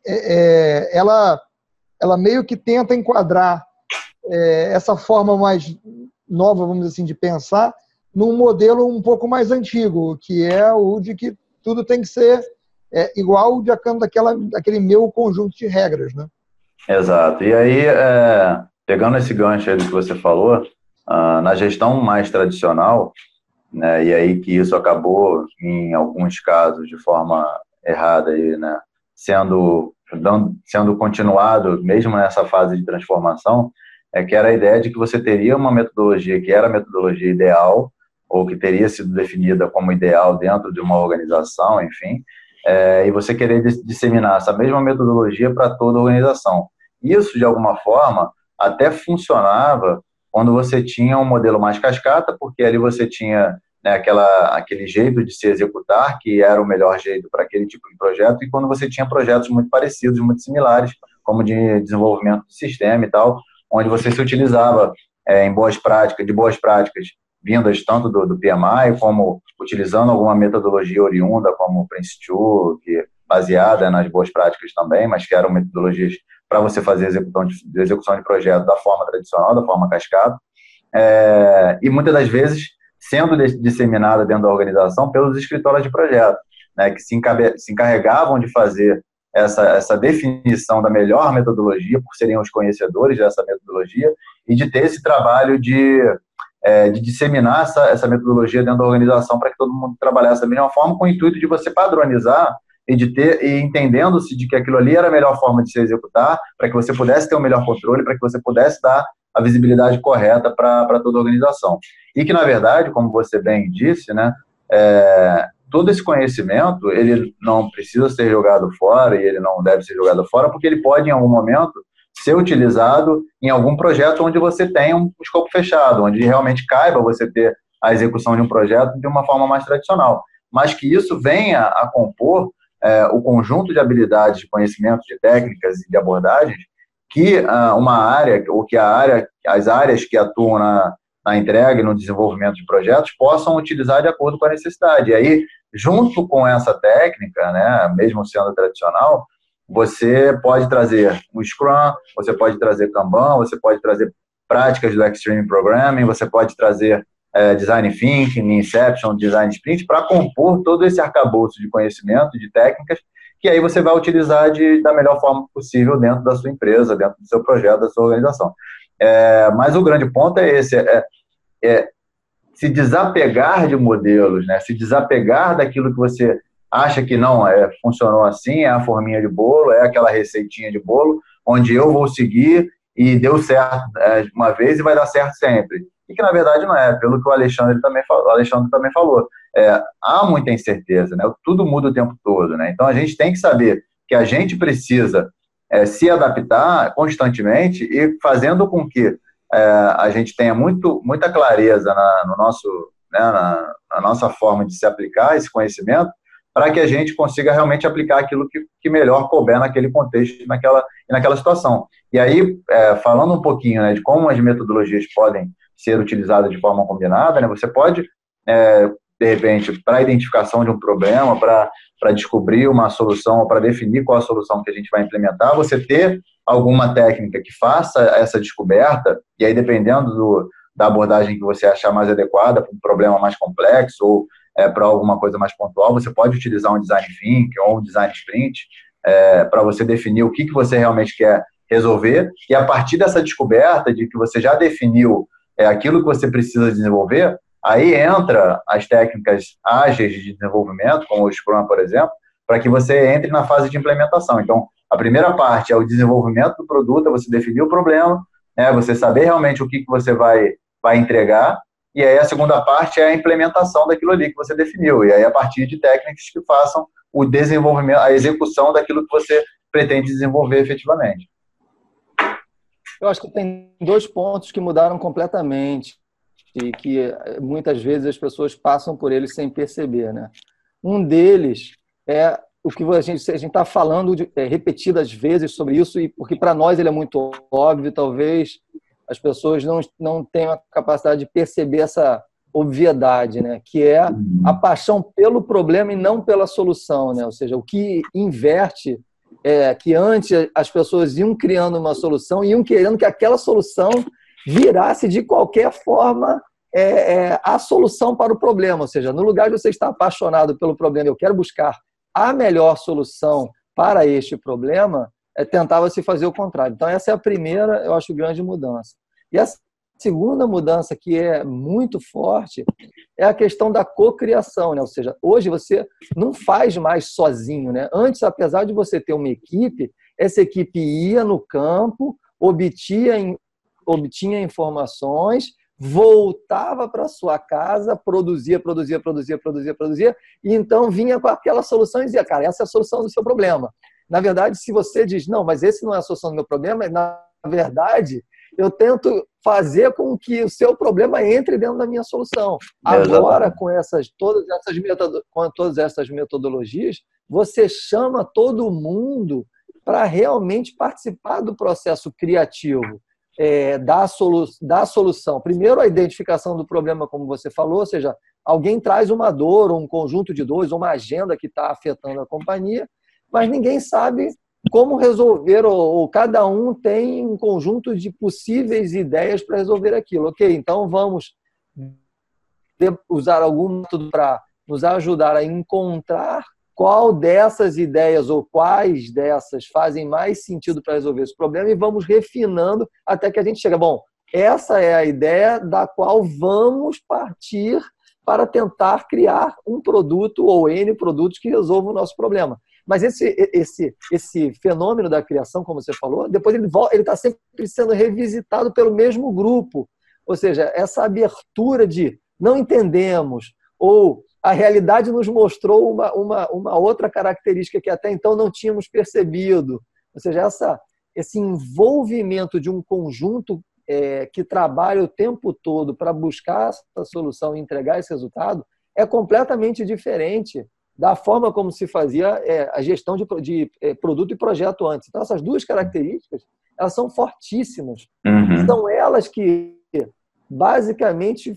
É, é, ela, ela meio que tenta enquadrar é, essa forma mais nova, vamos dizer assim, de pensar num modelo um pouco mais antigo, que é o de que tudo tem que ser é igual de acordo daquela, daquele meu conjunto de regras, né? Exato. E aí, é, pegando esse gancho aí do que você falou, ah, na gestão mais tradicional, né, e aí que isso acabou, em alguns casos, de forma errada, aí, né, sendo, dando, sendo continuado, mesmo nessa fase de transformação, é que era a ideia de que você teria uma metodologia que era a metodologia ideal, ou que teria sido definida como ideal dentro de uma organização, enfim, é, e você querer disseminar essa mesma metodologia para toda a organização. Isso, de alguma forma, até funcionava quando você tinha um modelo mais cascata, porque ali você tinha né, aquela, aquele jeito de se executar, que era o melhor jeito para aquele tipo de projeto, e quando você tinha projetos muito parecidos, muito similares, como de desenvolvimento de sistema e tal, onde você se utilizava é, em boas práticas, de boas práticas vindas tanto do, do PMI, como utilizando alguma metodologia oriunda, como o Prince2, que baseada nas boas práticas também, mas que eram metodologias para você fazer execução de, execução de projeto da forma tradicional, da forma cascata, é, e muitas das vezes sendo disseminada dentro da organização pelos escritórios de projeto, né, que se, se encarregavam de fazer essa, essa definição da melhor metodologia, por serem os conhecedores dessa metodologia, e de ter esse trabalho de é, de disseminar essa, essa metodologia dentro da organização para que todo mundo trabalhasse da mesma forma, com o intuito de você padronizar e de ter e entendendo-se de que aquilo ali era a melhor forma de se executar, para que você pudesse ter o um melhor controle, para que você pudesse dar a visibilidade correta para toda a organização. E que, na verdade, como você bem disse, né, é, todo esse conhecimento, ele não precisa ser jogado fora e ele não deve ser jogado fora, porque ele pode, em algum momento, ser utilizado em algum projeto onde você tem um escopo fechado, onde realmente caiba você ter a execução de um projeto de uma forma mais tradicional, mas que isso venha a compor é, o conjunto de habilidades, de conhecimentos, de técnicas e de abordagens que uh, uma área, ou que a área, as áreas que atuam na, na entrega e no desenvolvimento de projetos possam utilizar de acordo com a necessidade. E aí, junto com essa técnica, né, mesmo sendo tradicional, você pode trazer o Scrum, você pode trazer Kanban, você pode trazer práticas do Extreme Programming, você pode trazer é, Design Thinking, Inception, Design Sprint, para compor todo esse arcabouço de conhecimento, de técnicas, que aí você vai utilizar de, da melhor forma possível dentro da sua empresa, dentro do seu projeto, da sua organização. É, mas o grande ponto é esse, é, é se desapegar de modelos, né? se desapegar daquilo que você acha que não é, funcionou assim, é a forminha de bolo, é aquela receitinha de bolo, onde eu vou seguir e deu certo é, uma vez e vai dar certo sempre. E que na verdade não é, pelo que o Alexandre também falou. Alexandre também falou é, há muita incerteza, né? tudo muda o tempo todo. Né? Então a gente tem que saber que a gente precisa é, se adaptar constantemente e fazendo com que é, a gente tenha muito, muita clareza na, no nosso, né, na, na, nossa forma de se aplicar esse conhecimento, para que a gente consiga realmente aplicar aquilo que, que melhor couber naquele contexto, naquela, naquela situação. E aí, é, falando um pouquinho né, de como as metodologias podem ser utilizadas de forma combinada, né, você pode, é, de repente, para identificação de um problema, para descobrir uma solução, para definir qual a solução que a gente vai implementar, você ter alguma técnica que faça essa descoberta, e aí dependendo do, da abordagem que você achar mais adequada para um problema mais complexo ou é, para alguma coisa mais pontual, você pode utilizar um design thinking ou um design sprint é, para você definir o que, que você realmente quer resolver, e a partir dessa descoberta de que você já definiu é, aquilo que você precisa desenvolver, aí entra as técnicas ágeis de desenvolvimento, como o Scrum, por exemplo, para que você entre na fase de implementação. Então, a primeira parte é o desenvolvimento do produto, é você definir o problema, né, você saber realmente o que, que você vai, vai entregar, e aí a segunda parte é a implementação daquilo ali que você definiu, e aí a partir de técnicas que façam o desenvolvimento, a execução daquilo que você pretende desenvolver efetivamente. Eu acho que tem dois pontos que mudaram completamente e que eh, muitas vezes as pessoas passam por eles sem perceber, né? Um deles é o que a gente a está falando de, é, repetidas vezes sobre isso, e porque para nós ele é muito óbvio, talvez as pessoas não, não tenham a capacidade de perceber essa obviedade, né? que é a uhum. paixão pelo problema e não pela solução. Né? Ou seja, o que inverte é que antes as pessoas iam criando uma solução, iam querendo que aquela solução virasse de qualquer forma é, é, a solução para o problema. Ou seja, no lugar de você estar apaixonado pelo problema, eu quero buscar a melhor solução para este problema, é, tentava se fazer o contrário. Então, essa é a primeira, eu acho, grande mudança. E a segunda mudança, que é muito forte, é a questão da cocriação, né? Ou seja, hoje você não faz mais sozinho, né? Antes, apesar de você ter uma equipe, essa equipe ia no campo, obtinha, obtinha informações voltava para sua casa, produzia, produzia, produzia, produzia, produzia, e então vinha com aquela solução e dizia, cara, essa é a solução do seu problema. Na verdade, se você diz, não, mas esse não é a solução do meu problema, na verdade, eu tento fazer com que o seu problema entre dentro da minha solução. Agora, com essas todas essas, com todas essas metodologias, você chama todo mundo para realmente participar do processo criativo é, da, solu da solução. Primeiro, a identificação do problema, como você falou, ou seja, alguém traz uma dor, ou um conjunto de dores, ou uma agenda que está afetando a companhia, mas ninguém sabe como resolver, ou, ou, cada um tem um conjunto de possíveis ideias para resolver aquilo. Ok, então vamos usar algum método para nos ajudar a encontrar qual dessas ideias ou quais dessas fazem mais sentido para resolver esse problema e vamos refinando até que a gente chega. Bom, essa é a ideia da qual vamos partir para tentar criar um produto ou N produtos que resolvam o nosso problema. Mas esse, esse, esse fenômeno da criação, como você falou, depois ele está sempre sendo revisitado pelo mesmo grupo. Ou seja, essa abertura de não entendemos ou a realidade nos mostrou uma, uma, uma outra característica que até então não tínhamos percebido. Ou seja, essa, esse envolvimento de um conjunto é, que trabalha o tempo todo para buscar essa solução e entregar esse resultado é completamente diferente da forma como se fazia é, a gestão de, de é, produto e projeto antes. Então, essas duas características elas são fortíssimas. Uhum. São elas que basicamente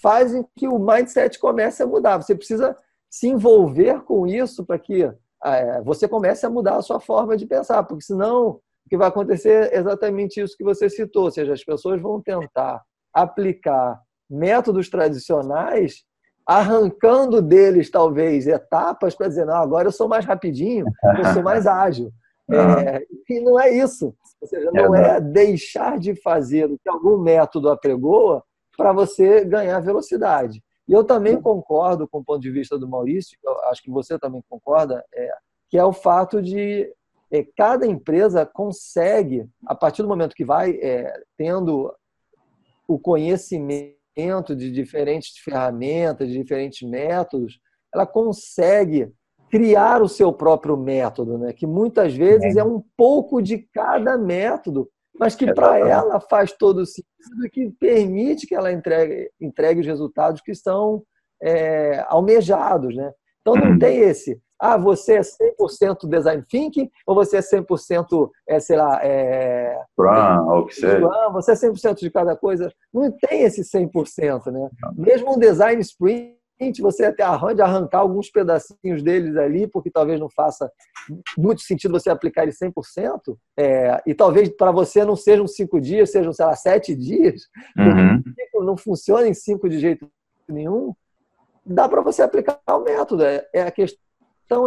fazem que o mindset comece a mudar. Você precisa se envolver com isso para que é, você comece a mudar a sua forma de pensar, porque senão o que vai acontecer é exatamente isso que você citou, ou seja, as pessoas vão tentar aplicar métodos tradicionais, arrancando deles talvez etapas para dizer, não, agora eu sou mais rapidinho, eu sou mais ágil. É, e não é isso. Ou seja, não é deixar de fazer o que algum método apregoa para você ganhar velocidade. E eu também concordo com o ponto de vista do Maurício, acho que você também concorda, é, que é o fato de é, cada empresa consegue, a partir do momento que vai é, tendo o conhecimento de diferentes ferramentas, de diferentes métodos, ela consegue criar o seu próprio método, né? que muitas vezes é um pouco de cada método mas que para ela faz todo sentido e que permite que ela entregue, entregue os resultados que são é, almejados. Né? Então não uhum. tem esse, ah, você é 100% design thinking ou você é 100%, é, sei lá, é, Scrum, ou que seja. você é 100% de cada coisa. Não tem esse 100%, né? Mesmo um design sprint você até arranja arrancar alguns pedacinhos deles ali, porque talvez não faça muito sentido você aplicar ele 100%, é, e talvez para você não sejam cinco dias, sejam, sei lá, sete dias, uhum. não funciona em cinco de jeito nenhum, dá para você aplicar o método. É, é, a questão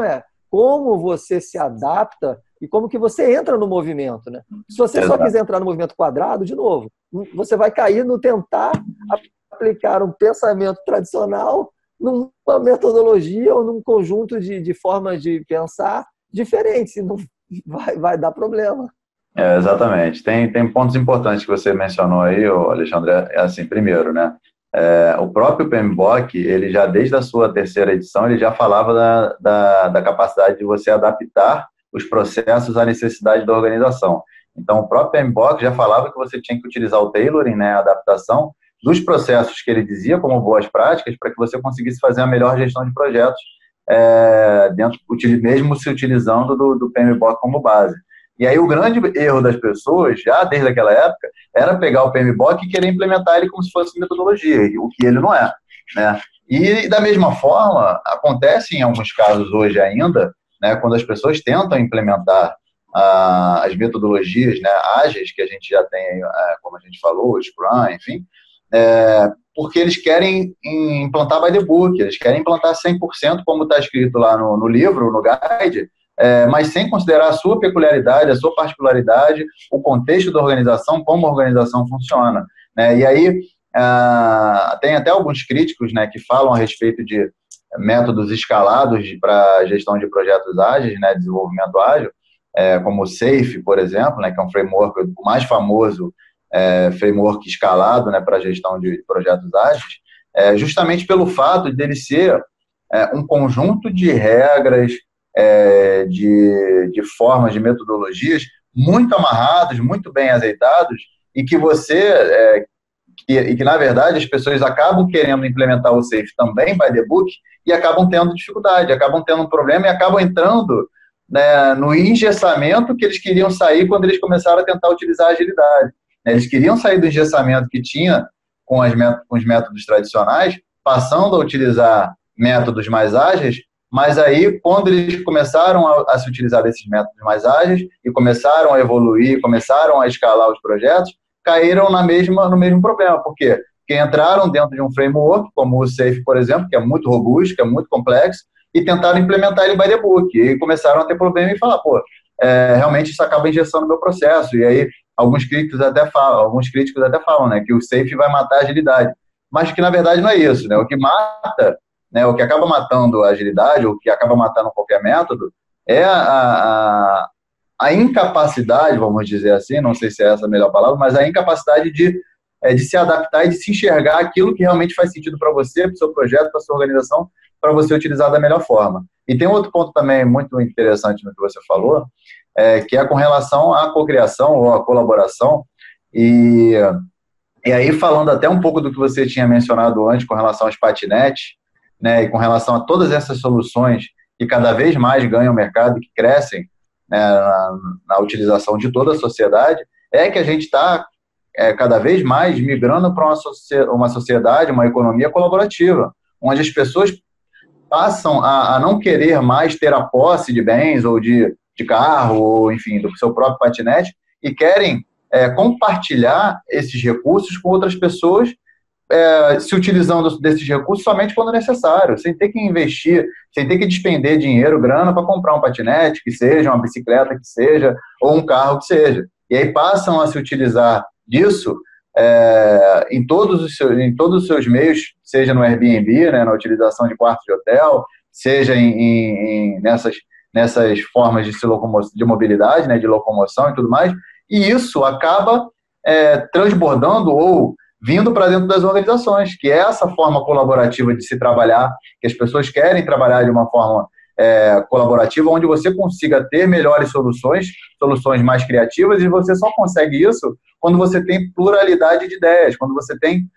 é como você se adapta e como que você entra no movimento. Né? Se você Exato. só quiser entrar no movimento quadrado, de novo, você vai cair no tentar aplicar um pensamento tradicional numa metodologia ou num conjunto de, de formas de pensar diferentes. Não vai, vai dar problema. É, exatamente. Tem, tem pontos importantes que você mencionou aí, Alexandre. É assim, primeiro, né? É, o próprio PMBOK, ele já desde a sua terceira edição, ele já falava da, da, da, capacidade de você adaptar os processos à necessidade da organização. Então, o próprio PMBOK já falava que você tinha que utilizar o tailoring, né, a adaptação, dos processos que ele dizia como boas práticas para que você conseguisse fazer a melhor gestão de projetos é, dentro, mesmo se utilizando do, do PMBOK como base. E aí o grande erro das pessoas, já desde aquela época, era pegar o PMBOK e querer implementar ele como se fosse metodologia, o que ele não é. Né? E da mesma forma, acontece em alguns casos hoje ainda, né, quando as pessoas tentam implementar ah, as metodologias né, ágeis que a gente já tem, ah, como a gente falou, o Scrum, enfim, é, porque eles querem implantar by the book, eles querem implantar 100%, como está escrito lá no, no, livro, no guide, é, mas sem considerar a sua peculiaridade, a sua particularidade, o contexto da organização, como a organização funciona. Né? E aí, é, tem até alguns críticos né, que falam a respeito de métodos escalados para gestão de projetos ágeis, né, desenvolvimento ágil, é, como o SAFE, por exemplo, né, que é um framework mais famoso é, framework escalado né, para gestão de projetos ágeis, é, justamente pelo fato dele ser é, um conjunto de regras, é, de, de formas, de metodologias muito amarrados, muito bem azeitados, e que você, é, que, e que na verdade as pessoas acabam querendo implementar o SAFE também by the book e acabam tendo dificuldade, acabam tendo um problema e acabam entrando né, no engessamento que eles queriam sair quando eles começaram a tentar utilizar a agilidade. Né? Eles queriam sair do engessamento que tinha com, as, com os métodos tradicionais, passando a utilizar métodos mais ágeis, mas aí, quando eles começaram a, a, se utilizar desses métodos mais ágeis e começaram a evoluir, começaram a escalar os projetos, caíram na mesma, no mesmo problema. Por quê? Porque entraram dentro de um framework, como o SAFe, por exemplo, que é muito robusto, que é muito complexo, e tentaram implementar ele by the book. E começaram a ter problema e falar, pô, é, realmente isso acaba injeção meu processo. E aí alguns críticos até falam, alguns críticos até falam, né, que o safe vai matar a agilidade, mas que na verdade não é isso, né? O que mata, né, o que acaba matando a agilidade, o que acaba matando qualquer método, é a, a, a incapacidade, vamos dizer assim, não sei se é essa a melhor palavra, mas a incapacidade de é, de se adaptar e de se enxergar aquilo que realmente faz sentido para você, para o seu projeto, para a sua organização, para você utilizar da melhor forma. E tem outro ponto também muito interessante no que você falou, é, que é com relação à cocriação ou à colaboração. E, e aí, falando até um pouco do que você tinha mencionado antes com relação aos patinetes, né, e com relação a todas essas soluções que cada vez mais ganham mercado, que crescem né, na, na, utilização de toda a sociedade, é que a gente está é, cada vez mais migrando para uma, uma sociedade, uma economia colaborativa, onde as pessoas passam a, a, não querer mais ter a posse de bens ou de, de carro, ou enfim, do seu próprio patinete, e querem é, compartilhar esses recursos com outras pessoas, é, se utilizando desses recursos somente quando necessário, sem ter que investir, sem ter que despender dinheiro, grana para comprar um patinete, que seja, uma bicicleta que seja, ou um carro que seja. E aí passam a se utilizar disso é, em, todos os seus, em todos os seus meios, seja no Airbnb, né, na utilização de quartos de hotel, seja em, em, nessas, nessas formas de, se de mobilidade, né, de locomoção e tudo mais, e isso acaba é, transbordando ou vindo para dentro das organizações, que é essa forma colaborativa de se trabalhar, que as pessoas querem trabalhar de uma forma é, colaborativa, onde você consiga ter melhores soluções, soluções mais criativas, e você só consegue isso quando você tem pluralidade de ideias, quando você tem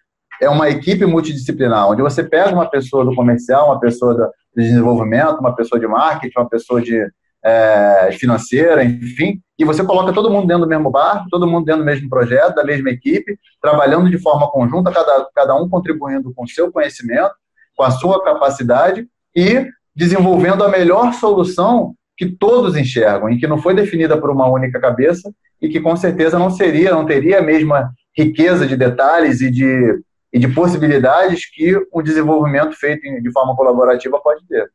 é uma equipe multidisciplinar, onde você pega uma pessoa do comercial, uma pessoa do desenvolvimento, uma pessoa de marketing, uma pessoa de é, financeira, enfim, e você coloca todo mundo dentro do mesmo barco, todo mundo dentro do mesmo projeto, da mesma equipe, trabalhando de forma conjunta, cada, cada um contribuindo com o seu conhecimento, com a sua capacidade e desenvolvendo a melhor solução que todos enxergam e que não foi definida por uma única cabeça e que com certeza não seria, não teria a mesma riqueza de detalhes e de, e de possibilidades que o desenvolvimento feito de forma colaborativa pode ter.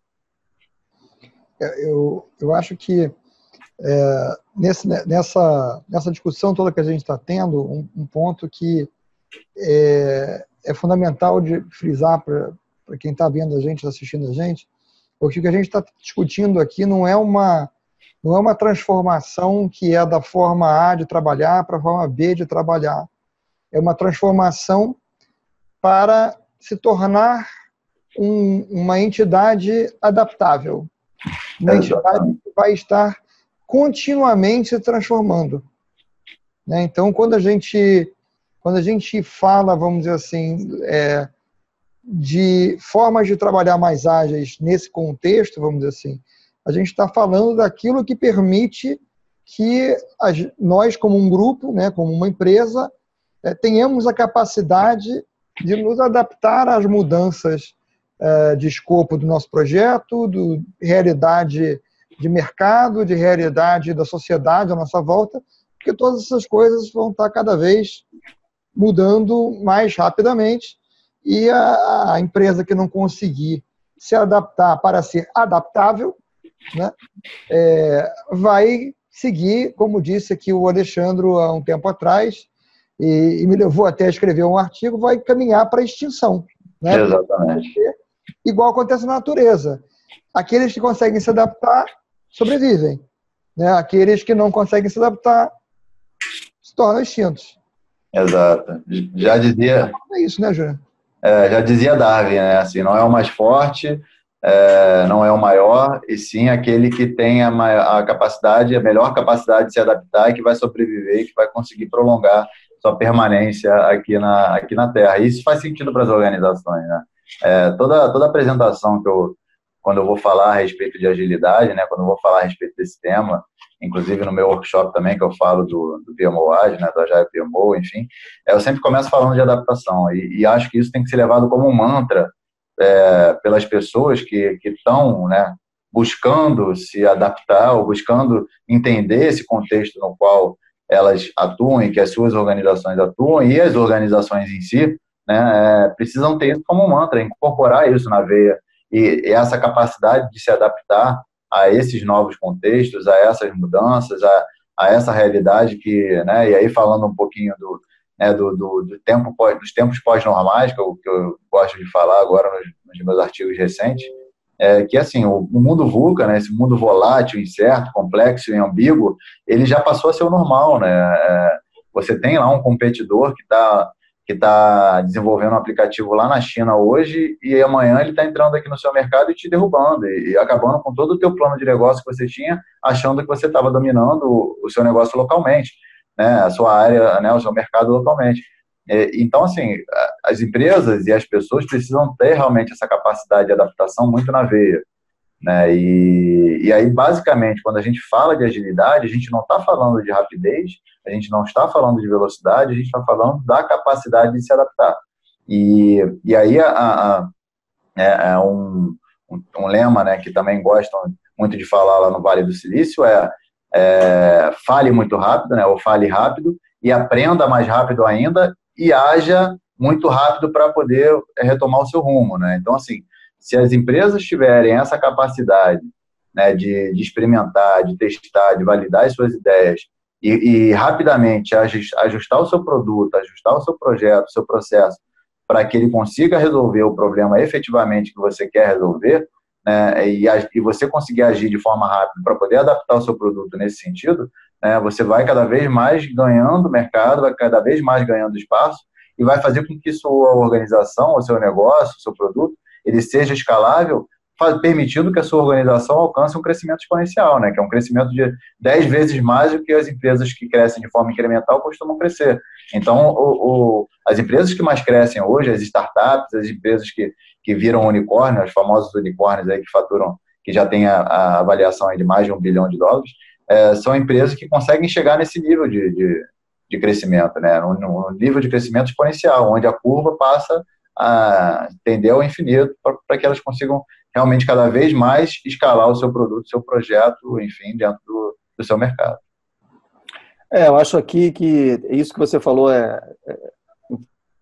É, eu, eu acho que é, nesse, nessa, nessa discussão toda que a gente está tendo, um, um, ponto que é, é fundamental de frisar para quem está vendo a gente, assistindo a gente, porque o que a gente está discutindo aqui não é uma não é uma transformação que é da forma A de trabalhar para a forma B de trabalhar. É uma transformação para se tornar um, uma entidade adaptável. Uma entidade que vai estar continuamente se transformando. Né? Então, quando a gente quando a gente fala, vamos dizer assim, é, de formas de trabalhar mais ágeis nesse contexto, vamos dizer assim, a gente está falando daquilo que permite que nós, como um grupo, né, como uma empresa, é, tenhamos a capacidade de nos adaptar às mudanças de escopo do nosso projeto, de realidade de mercado, de realidade da sociedade à nossa volta, porque todas essas coisas vão estar cada vez mudando mais rapidamente e a, a empresa que não conseguir se adaptar para ser adaptável, né, é, vai seguir, como disse aqui o Alexandre há um tempo atrás, e, e me levou até a escrever um artigo, vai caminhar para a extinção. Né? Exatamente. Igual acontece na natureza. Aqueles que conseguem se adaptar sobrevivem. Né? Aqueles que não conseguem se adaptar se tornam extintos. Exato. Já dizia. É isso, né, Júnior? É, já dizia Darwin, né? Assim, não é o mais forte, é, não é o maior, e sim aquele que tem a, maior, a capacidade, a melhor capacidade de se adaptar e que vai sobreviver e que vai conseguir prolongar sua permanência aqui na, aqui na Terra. E isso faz sentido para as organizações, né? É, toda, toda apresentação que eu, quando eu vou falar a respeito de agilidade, né, quando eu vou falar a respeito desse tema, inclusive no meu workshop também, que eu falo do, do PMO Agile, né, do Agile PMO, enfim, é, eu sempre começo falando de adaptação, e, e, acho que isso tem que ser levado como um mantra é, pelas pessoas que estão né, buscando se adaptar ou buscando entender esse contexto no qual elas atuam e que as suas organizações atuam, e as organizações em si, né, é, precisam ter isso como mantra, incorporar isso na veia. E, essa capacidade de se adaptar a esses novos contextos, a essas mudanças, a, a essa realidade que, né, e aí falando um pouquinho do, né, do, do, do, tempo pós, dos tempos pós-normais, que eu, que eu gosto de falar agora nos, nos meus artigos recentes, é que assim, o, o, mundo VUCA, né, esse mundo volátil, incerto, complexo e ambíguo, ele já passou a ser o normal, né, é, você tem lá um competidor que está que está desenvolvendo um aplicativo lá na China hoje e amanhã ele está entrando aqui no seu mercado e te derrubando e, e, acabando com todo o teu plano de negócio que você tinha, achando que você estava dominando o, o, seu negócio localmente, né, a sua área, né, o seu mercado localmente. E, então, assim, as empresas e as pessoas precisam ter realmente essa capacidade de adaptação muito na veia. Né? E, e aí, basicamente, quando a gente fala de agilidade, a gente não está falando de rapidez, a gente não está falando de velocidade, a gente está falando da capacidade de se adaptar. E, e aí, a, a, é, é um, um, um, lema né, que também gostam muito de falar lá no Vale do Silício é, é fale muito rápido, né, ou fale rápido, e aprenda mais rápido ainda, e haja muito rápido para poder retomar o seu rumo. Né? Então, assim, se as empresas tiverem essa capacidade né, de, de, experimentar, de testar, de validar as suas ideias e, e, rapidamente ajustar o seu produto, ajustar o seu projeto, o seu processo, para que ele consiga resolver o problema efetivamente que você quer resolver, né, e, e, você conseguir agir de forma rápida para poder adaptar o seu produto nesse sentido, né, você vai cada vez mais ganhando mercado, vai cada vez mais ganhando espaço e vai fazer com que sua organização, o seu negócio, o seu produto, ele seja escalável, permitindo que a sua organização alcance um crescimento exponencial, né, que é um crescimento de 10 vezes mais do que as empresas que crescem de forma incremental costumam crescer. Então, o, o, as empresas que mais crescem hoje, as startups, as empresas que, que viram unicórnio, os famosos unicórnios aí que faturam, que já tem a, a avaliação aí de mais de um bilhão de dólares, é, são empresas que conseguem chegar nesse nível de, de, de crescimento, né, um, um nível de crescimento exponencial, onde a curva passa a tender ao infinito para que elas consigam realmente cada vez mais escalar o seu produto, seu projeto, enfim, dentro do, do seu mercado. É, eu acho aqui que isso que você falou é, é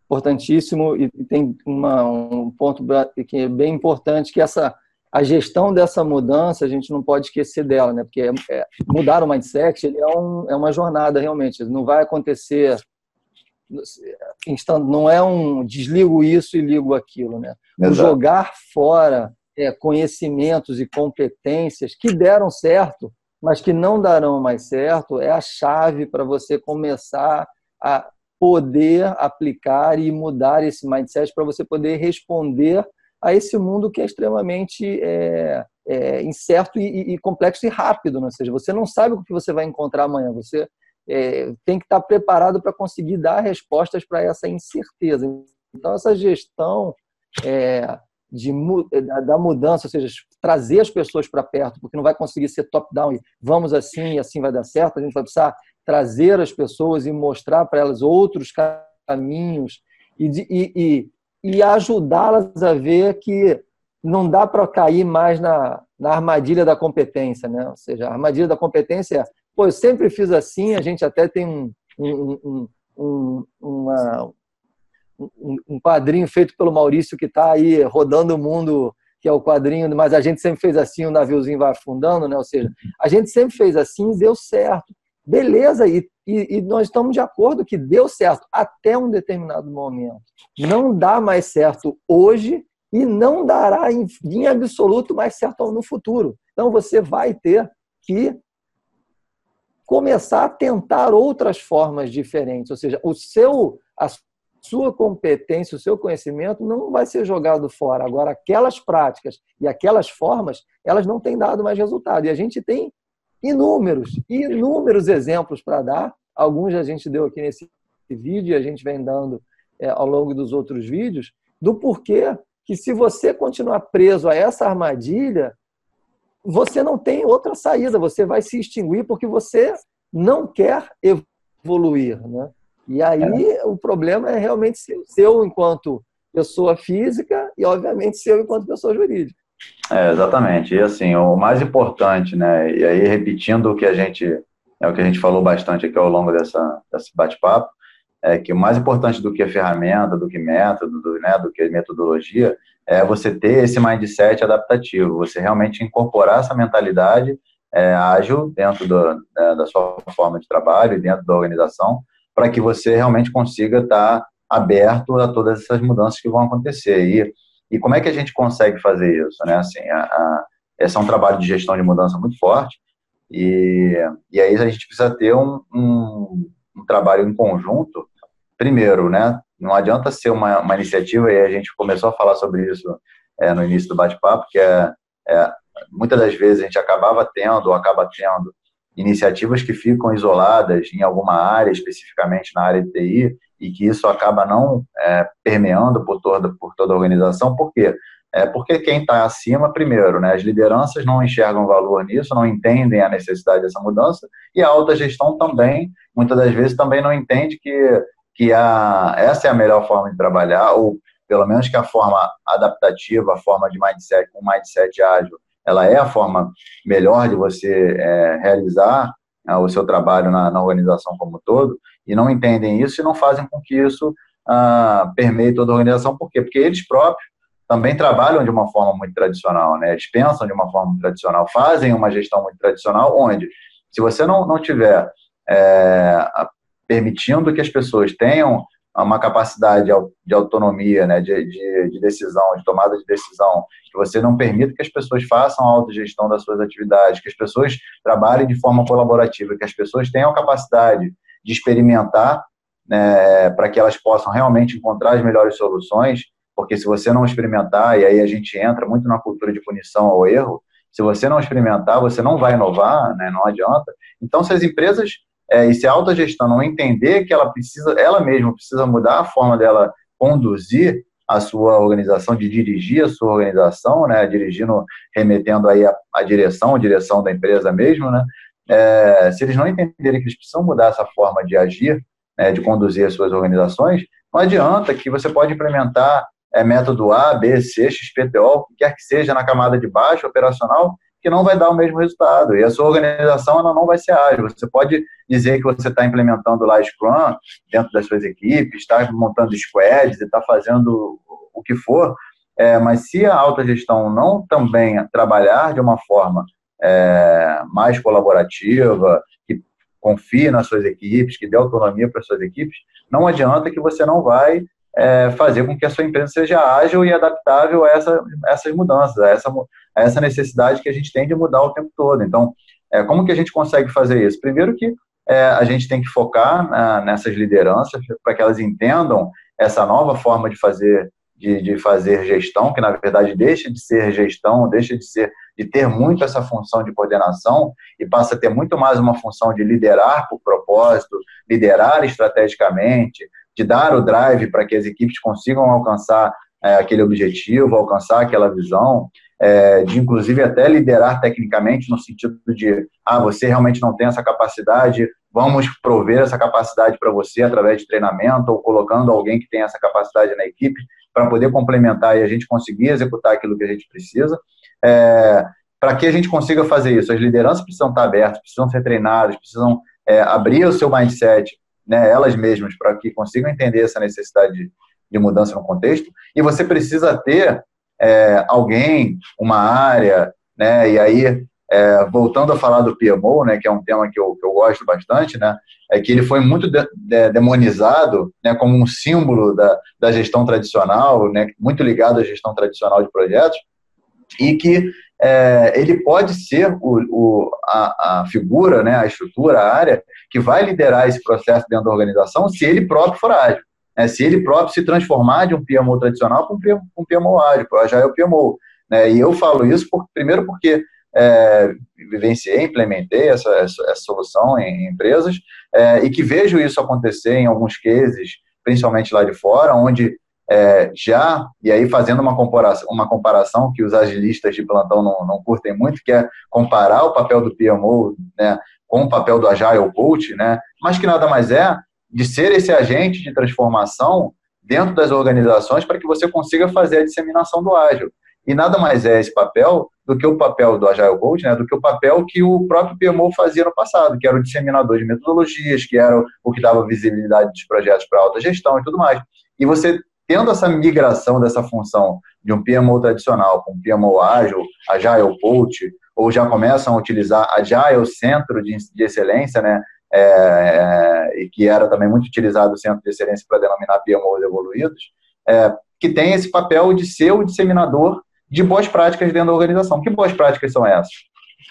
importantíssimo e tem uma, um ponto que é bem importante que essa a gestão dessa mudança a gente não pode esquecer dela, né? Porque é, é, mudar o mindset ele é, um, é uma jornada realmente, não vai acontecer não é um desligo isso e ligo aquilo, né? O jogar fora é, conhecimentos e competências que deram certo, mas que não darão mais certo, é a chave para você começar a poder aplicar e mudar esse mindset para você poder responder a esse mundo que é extremamente é, é, incerto e, e, complexo e rápido, né? ou seja, você não sabe o que você vai encontrar amanhã, você é, tem que estar preparado para conseguir dar respostas para essa incerteza. Então, essa gestão é, de, da mudança, ou seja, trazer as pessoas para perto, porque não vai conseguir ser top-down e vamos assim e assim vai dar certo, a gente vai precisar trazer as pessoas e mostrar para elas outros caminhos e, e, e, e ajudá-las a ver que não dá para cair mais na, na armadilha da competência, né? Ou seja, a armadilha da competência é Pô, eu sempre fiz assim, a gente até tem um, um, um, uma, um quadrinho feito pelo Maurício que está aí rodando o mundo, que é o quadrinho, mas a gente sempre fez assim, o naviozinho vai afundando, né? Ou seja, a gente sempre fez assim deu certo. Beleza, e, e, e, nós estamos de acordo que deu certo até um determinado momento. Não dá mais certo hoje e não dará em, em absoluto mais certo no futuro. Então você vai ter que começar a tentar outras formas diferentes, ou seja, o seu a sua competência, o seu conhecimento não vai ser jogado fora. Agora, aquelas práticas e aquelas formas, elas não têm dado mais resultado. E a gente tem inúmeros, inúmeros exemplos para dar. Alguns a gente deu aqui nesse vídeo e a gente vem dando é, ao longo dos outros vídeos, do porquê que se você continuar preso a essa armadilha, você não tem outra saída, você vai se extinguir porque você não quer evoluir. Né? E aí é. o problema é realmente seu, seu enquanto pessoa física e, obviamente, seu enquanto pessoa jurídica. É, exatamente. E assim, o mais importante, né? E aí, repetindo o que a gente é o que a gente falou bastante aqui ao longo dessa, desse bate-papo, é que o mais importante do que a ferramenta, do que método, do, né, do que metodologia, é você ter esse mindset adaptativo, você realmente incorporar essa mentalidade é, ágil dentro do, né, da sua forma de trabalho dentro da organização, para que você realmente consiga estar tá aberto a todas essas mudanças que vão acontecer. E, e como é que a gente consegue fazer isso? Né? Assim, a, a, esse é um trabalho de gestão de mudança muito forte, e, e aí a gente precisa ter um, um, um trabalho em conjunto. Primeiro, né, não adianta ser uma, uma iniciativa, e a gente começou a falar sobre isso é, no início do bate-papo, que é, é, muitas das vezes a gente acabava tendo, ou acaba tendo, iniciativas que ficam isoladas em alguma área, especificamente na área de TI, e que isso acaba não é, permeando por toda, por toda a organização. Por quê? é porque quem está acima, primeiro, né, as lideranças não enxergam valor nisso, não entendem a necessidade dessa mudança, e a alta gestão também, muitas das vezes, também não entende que, que a, essa é a melhor forma de trabalhar, ou pelo menos que a forma adaptativa, a forma de mindset, um mindset ágil, ela é a forma melhor de você é, realizar é, o seu trabalho na, na, organização como um todo, e não entendem isso e não fazem com que isso ah, permeie toda a organização. Por quê? Porque eles próprios também trabalham de uma forma muito tradicional, né? Eles pensam de uma forma tradicional, fazem uma gestão muito tradicional, onde, se você não, não tiver é, permitindo que as pessoas tenham uma capacidade de autonomia, né, de, de, de, decisão, de tomada de decisão, que você não permita que as pessoas façam a autogestão das suas atividades, que as pessoas trabalhem de forma colaborativa, que as pessoas tenham capacidade de experimentar né, para que elas possam realmente encontrar as melhores soluções, porque se você não experimentar, e aí a gente entra muito na cultura de punição ao erro, se você não experimentar, você não vai inovar, né, não adianta. Então, se as empresas é, e se a autogestão não entender que ela precisa, ela mesma precisa mudar a forma dela conduzir a sua organização, de dirigir a sua organização, né, dirigindo, remetendo aí a, a direção, a direção da empresa mesmo, né, é, se eles não entenderem que eles precisam mudar essa forma de agir, né, de conduzir as suas organizações, não adianta que você pode implementar é, método A, B, C, XPTO, o que quer que seja na camada de baixo, operacional, que não vai dar o mesmo resultado. E a sua organização ela não vai ser ágil. Você pode dizer que você está implementando lá Scrum dentro das suas equipes, está montando squads e está fazendo o que for, é, mas se a alta gestão não também trabalhar de uma forma é, mais colaborativa, que confie nas suas equipes, que dê autonomia para as suas equipes, não adianta que você não vai é, fazer com que a sua empresa seja ágil e adaptável a essa, essas mudanças, a essa, a essa necessidade que a gente tem de mudar o tempo todo. Então, é, como que a gente consegue fazer isso? Primeiro que é, a gente tem que focar nessas lideranças para que elas entendam essa nova forma de fazer de, de, fazer gestão, que na verdade deixa de ser gestão, deixa de ser de ter muito essa função de coordenação e passa a ter muito mais uma função de liderar por propósito, liderar estrategicamente, de dar o drive para que as equipes consigam alcançar é, aquele objetivo, alcançar aquela visão, é, de inclusive até liderar tecnicamente no sentido de, ah, você realmente não tem essa capacidade, vamos prover essa capacidade para você através de treinamento ou colocando alguém que tem essa capacidade na equipe para poder complementar e a gente conseguir executar aquilo que a gente precisa. É, para que a gente consiga fazer isso, as lideranças precisam estar abertas, precisam ser treinadas, precisam é, abrir o seu mindset né, elas mesmas, para que consigam entender essa necessidade de, de, mudança no contexto. E você precisa ter é, alguém, uma área, né, e aí, é, voltando a falar do PMO, né, que é um tema que eu, que eu gosto bastante, né, é que ele foi muito de, de, demonizado né, como um símbolo da, da gestão tradicional, né, muito ligado à gestão tradicional de projetos, e que é, ele pode ser o, o, a, a, figura, né, a estrutura, a área que vai liderar esse processo dentro da organização se ele próprio for ágil. Né, se ele próprio se transformar de um PMO tradicional para um, um PMO ágil, para já é o PMO. Né, e eu falo isso por, primeiro porque é, vivenciei, implementei essa, essa, essa solução em, em empresas é, e que vejo isso acontecer em alguns cases, principalmente lá de fora, onde é, já, e aí fazendo uma comparação, uma comparação que os agilistas de plantão não, não curtem muito, que é comparar o papel do PMO né, com o papel do Agile Coach, né, mas que nada mais é de ser esse agente de transformação dentro das organizações para que você consiga fazer a disseminação do ágil. E nada mais é esse papel do que o papel do Agile Coach, né, do que o papel que o próprio PMO fazia no passado, que era o disseminador de metodologias, que era o que dava visibilidade dos projetos para alta gestão e tudo mais. E você tendo essa migração dessa função de um PMO tradicional para um PMO ágil, Agile Coach, ou já começam a utilizar Agile Centro de, de Excelência, né, é, é, e que era também muito utilizado o Centro de Excelência para denominar PMOs evoluídos, é, que tem esse papel de ser o disseminador de boas práticas dentro da organização. Que boas práticas são essas?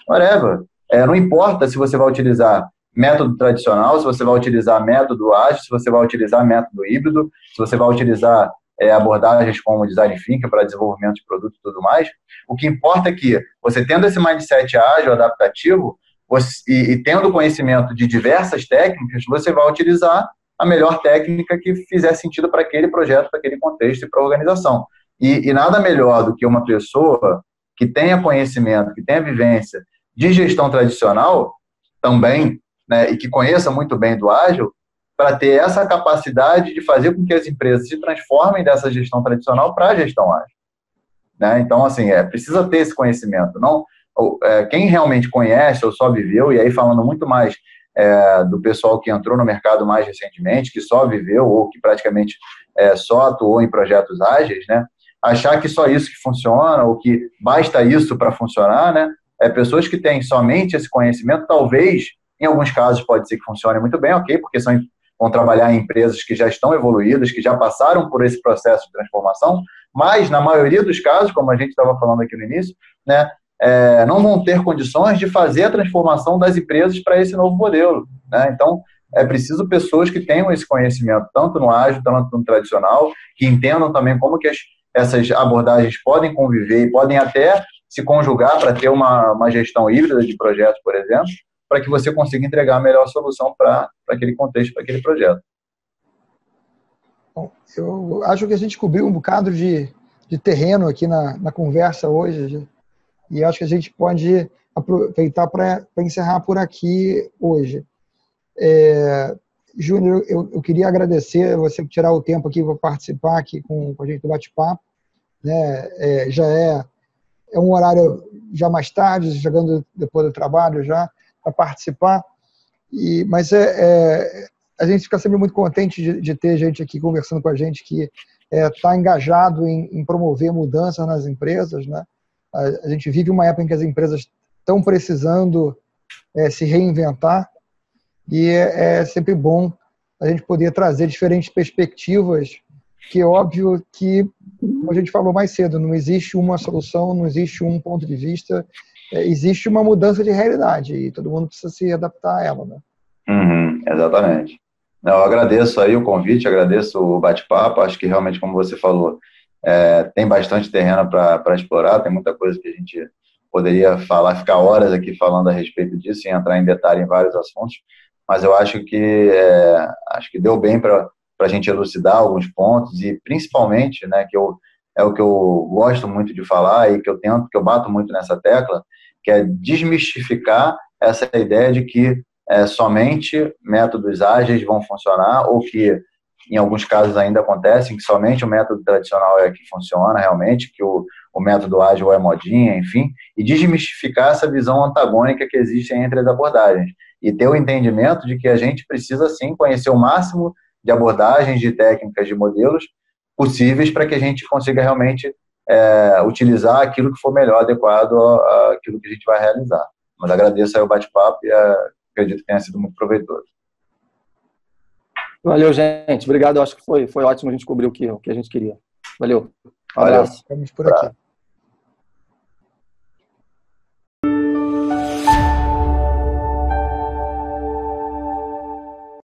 Whatever. É, não importa se você vai utilizar método tradicional, se você vai utilizar método ágil, se você vai utilizar método híbrido, se você vai utilizar é, abordagens como design thinking para desenvolvimento de produto e tudo mais. O que importa é que você tendo esse mindset ágil, adaptativo, você, e, e tendo conhecimento de diversas técnicas, você vai utilizar a melhor técnica que fizer sentido para aquele projeto, para aquele contexto e para a organização. E, e nada melhor do que uma pessoa que tenha conhecimento, que tenha vivência de gestão tradicional também, né, e que conheça muito bem do ágil, para ter essa capacidade de fazer com que as empresas se transformem dessa gestão tradicional para a gestão ágil. Né? Então, assim, é, precisa ter esse conhecimento. Não, é, quem realmente conhece ou só viveu, e aí falando muito mais é, do pessoal que entrou no mercado mais recentemente, que só viveu ou que praticamente é, só atuou em projetos ágeis, né? Achar que só isso que funciona ou que basta isso para funcionar, né? É, pessoas que têm somente esse conhecimento, talvez, em alguns casos, pode ser que funcione muito bem, ok, porque são, vão trabalhar em empresas que já estão evoluídas, que já passaram por esse processo de transformação, mas, na maioria dos casos, como a gente estava falando aqui no início, né, é, não vão ter condições de fazer a transformação das empresas para esse novo modelo. Né? Então, é preciso pessoas que tenham esse conhecimento, tanto no ágil, tanto no tradicional, que entendam também como que as, essas abordagens podem conviver e podem até se conjugar para ter uma, uma gestão híbrida de projetos, por exemplo, para que você consiga entregar a melhor solução para aquele contexto, para aquele projeto. Bom, eu acho que a gente cobriu um bocado de, de terreno aqui na, na conversa hoje, e acho que a gente pode aproveitar para encerrar por aqui hoje. É, Júnior, eu, eu, queria agradecer você por tirar o tempo aqui para participar aqui com, com, a gente do bate-papo. Né? É, já é, é um horário já mais tarde, chegando depois do trabalho já, para participar. E, mas é, é, a gente fica sempre muito contente de, de, ter gente aqui conversando com a gente que está é, engajado em, em, promover mudanças nas empresas. Né? A, a, gente vive uma época em que as empresas estão precisando é, se reinventar e é, é, sempre bom a gente poder trazer diferentes perspectivas, que é óbvio que, como a gente falou mais cedo, não existe uma solução, não existe um ponto de vista, existe uma mudança de realidade e todo mundo precisa se adaptar a ela, né? Uhum, exatamente. Eu agradeço aí o convite, agradeço o bate-papo, acho que realmente, como você falou, é, tem bastante terreno para explorar, tem muita coisa que a gente poderia falar, ficar horas aqui falando a respeito disso e entrar em detalhe em vários assuntos, mas eu acho que é, acho que deu bem para a gente elucidar alguns pontos e principalmente, né, que eu, é o que eu gosto muito de falar e que eu tento, que eu bato muito nessa tecla, que é desmistificar essa ideia de que é, somente métodos ágeis vão funcionar ou que em alguns casos ainda acontecem que somente o método tradicional é que funciona realmente, que o, o método ágil é modinha, enfim, e desmistificar essa visão antagônica que existe entre as abordagens. E ter o entendimento de que a gente precisa sim conhecer o máximo de abordagens, de técnicas, de modelos possíveis para que a gente consiga realmente é, utilizar aquilo que for melhor adequado àquilo que a gente vai realizar. Mas agradeço aí o bate-papo e é, acredito que tenha sido muito proveitoso. Valeu, gente. Obrigado. Acho que foi, foi ótimo a gente cobrir o que, o que a gente queria. Valeu. Um abraço. Valeu. Vamos por aqui.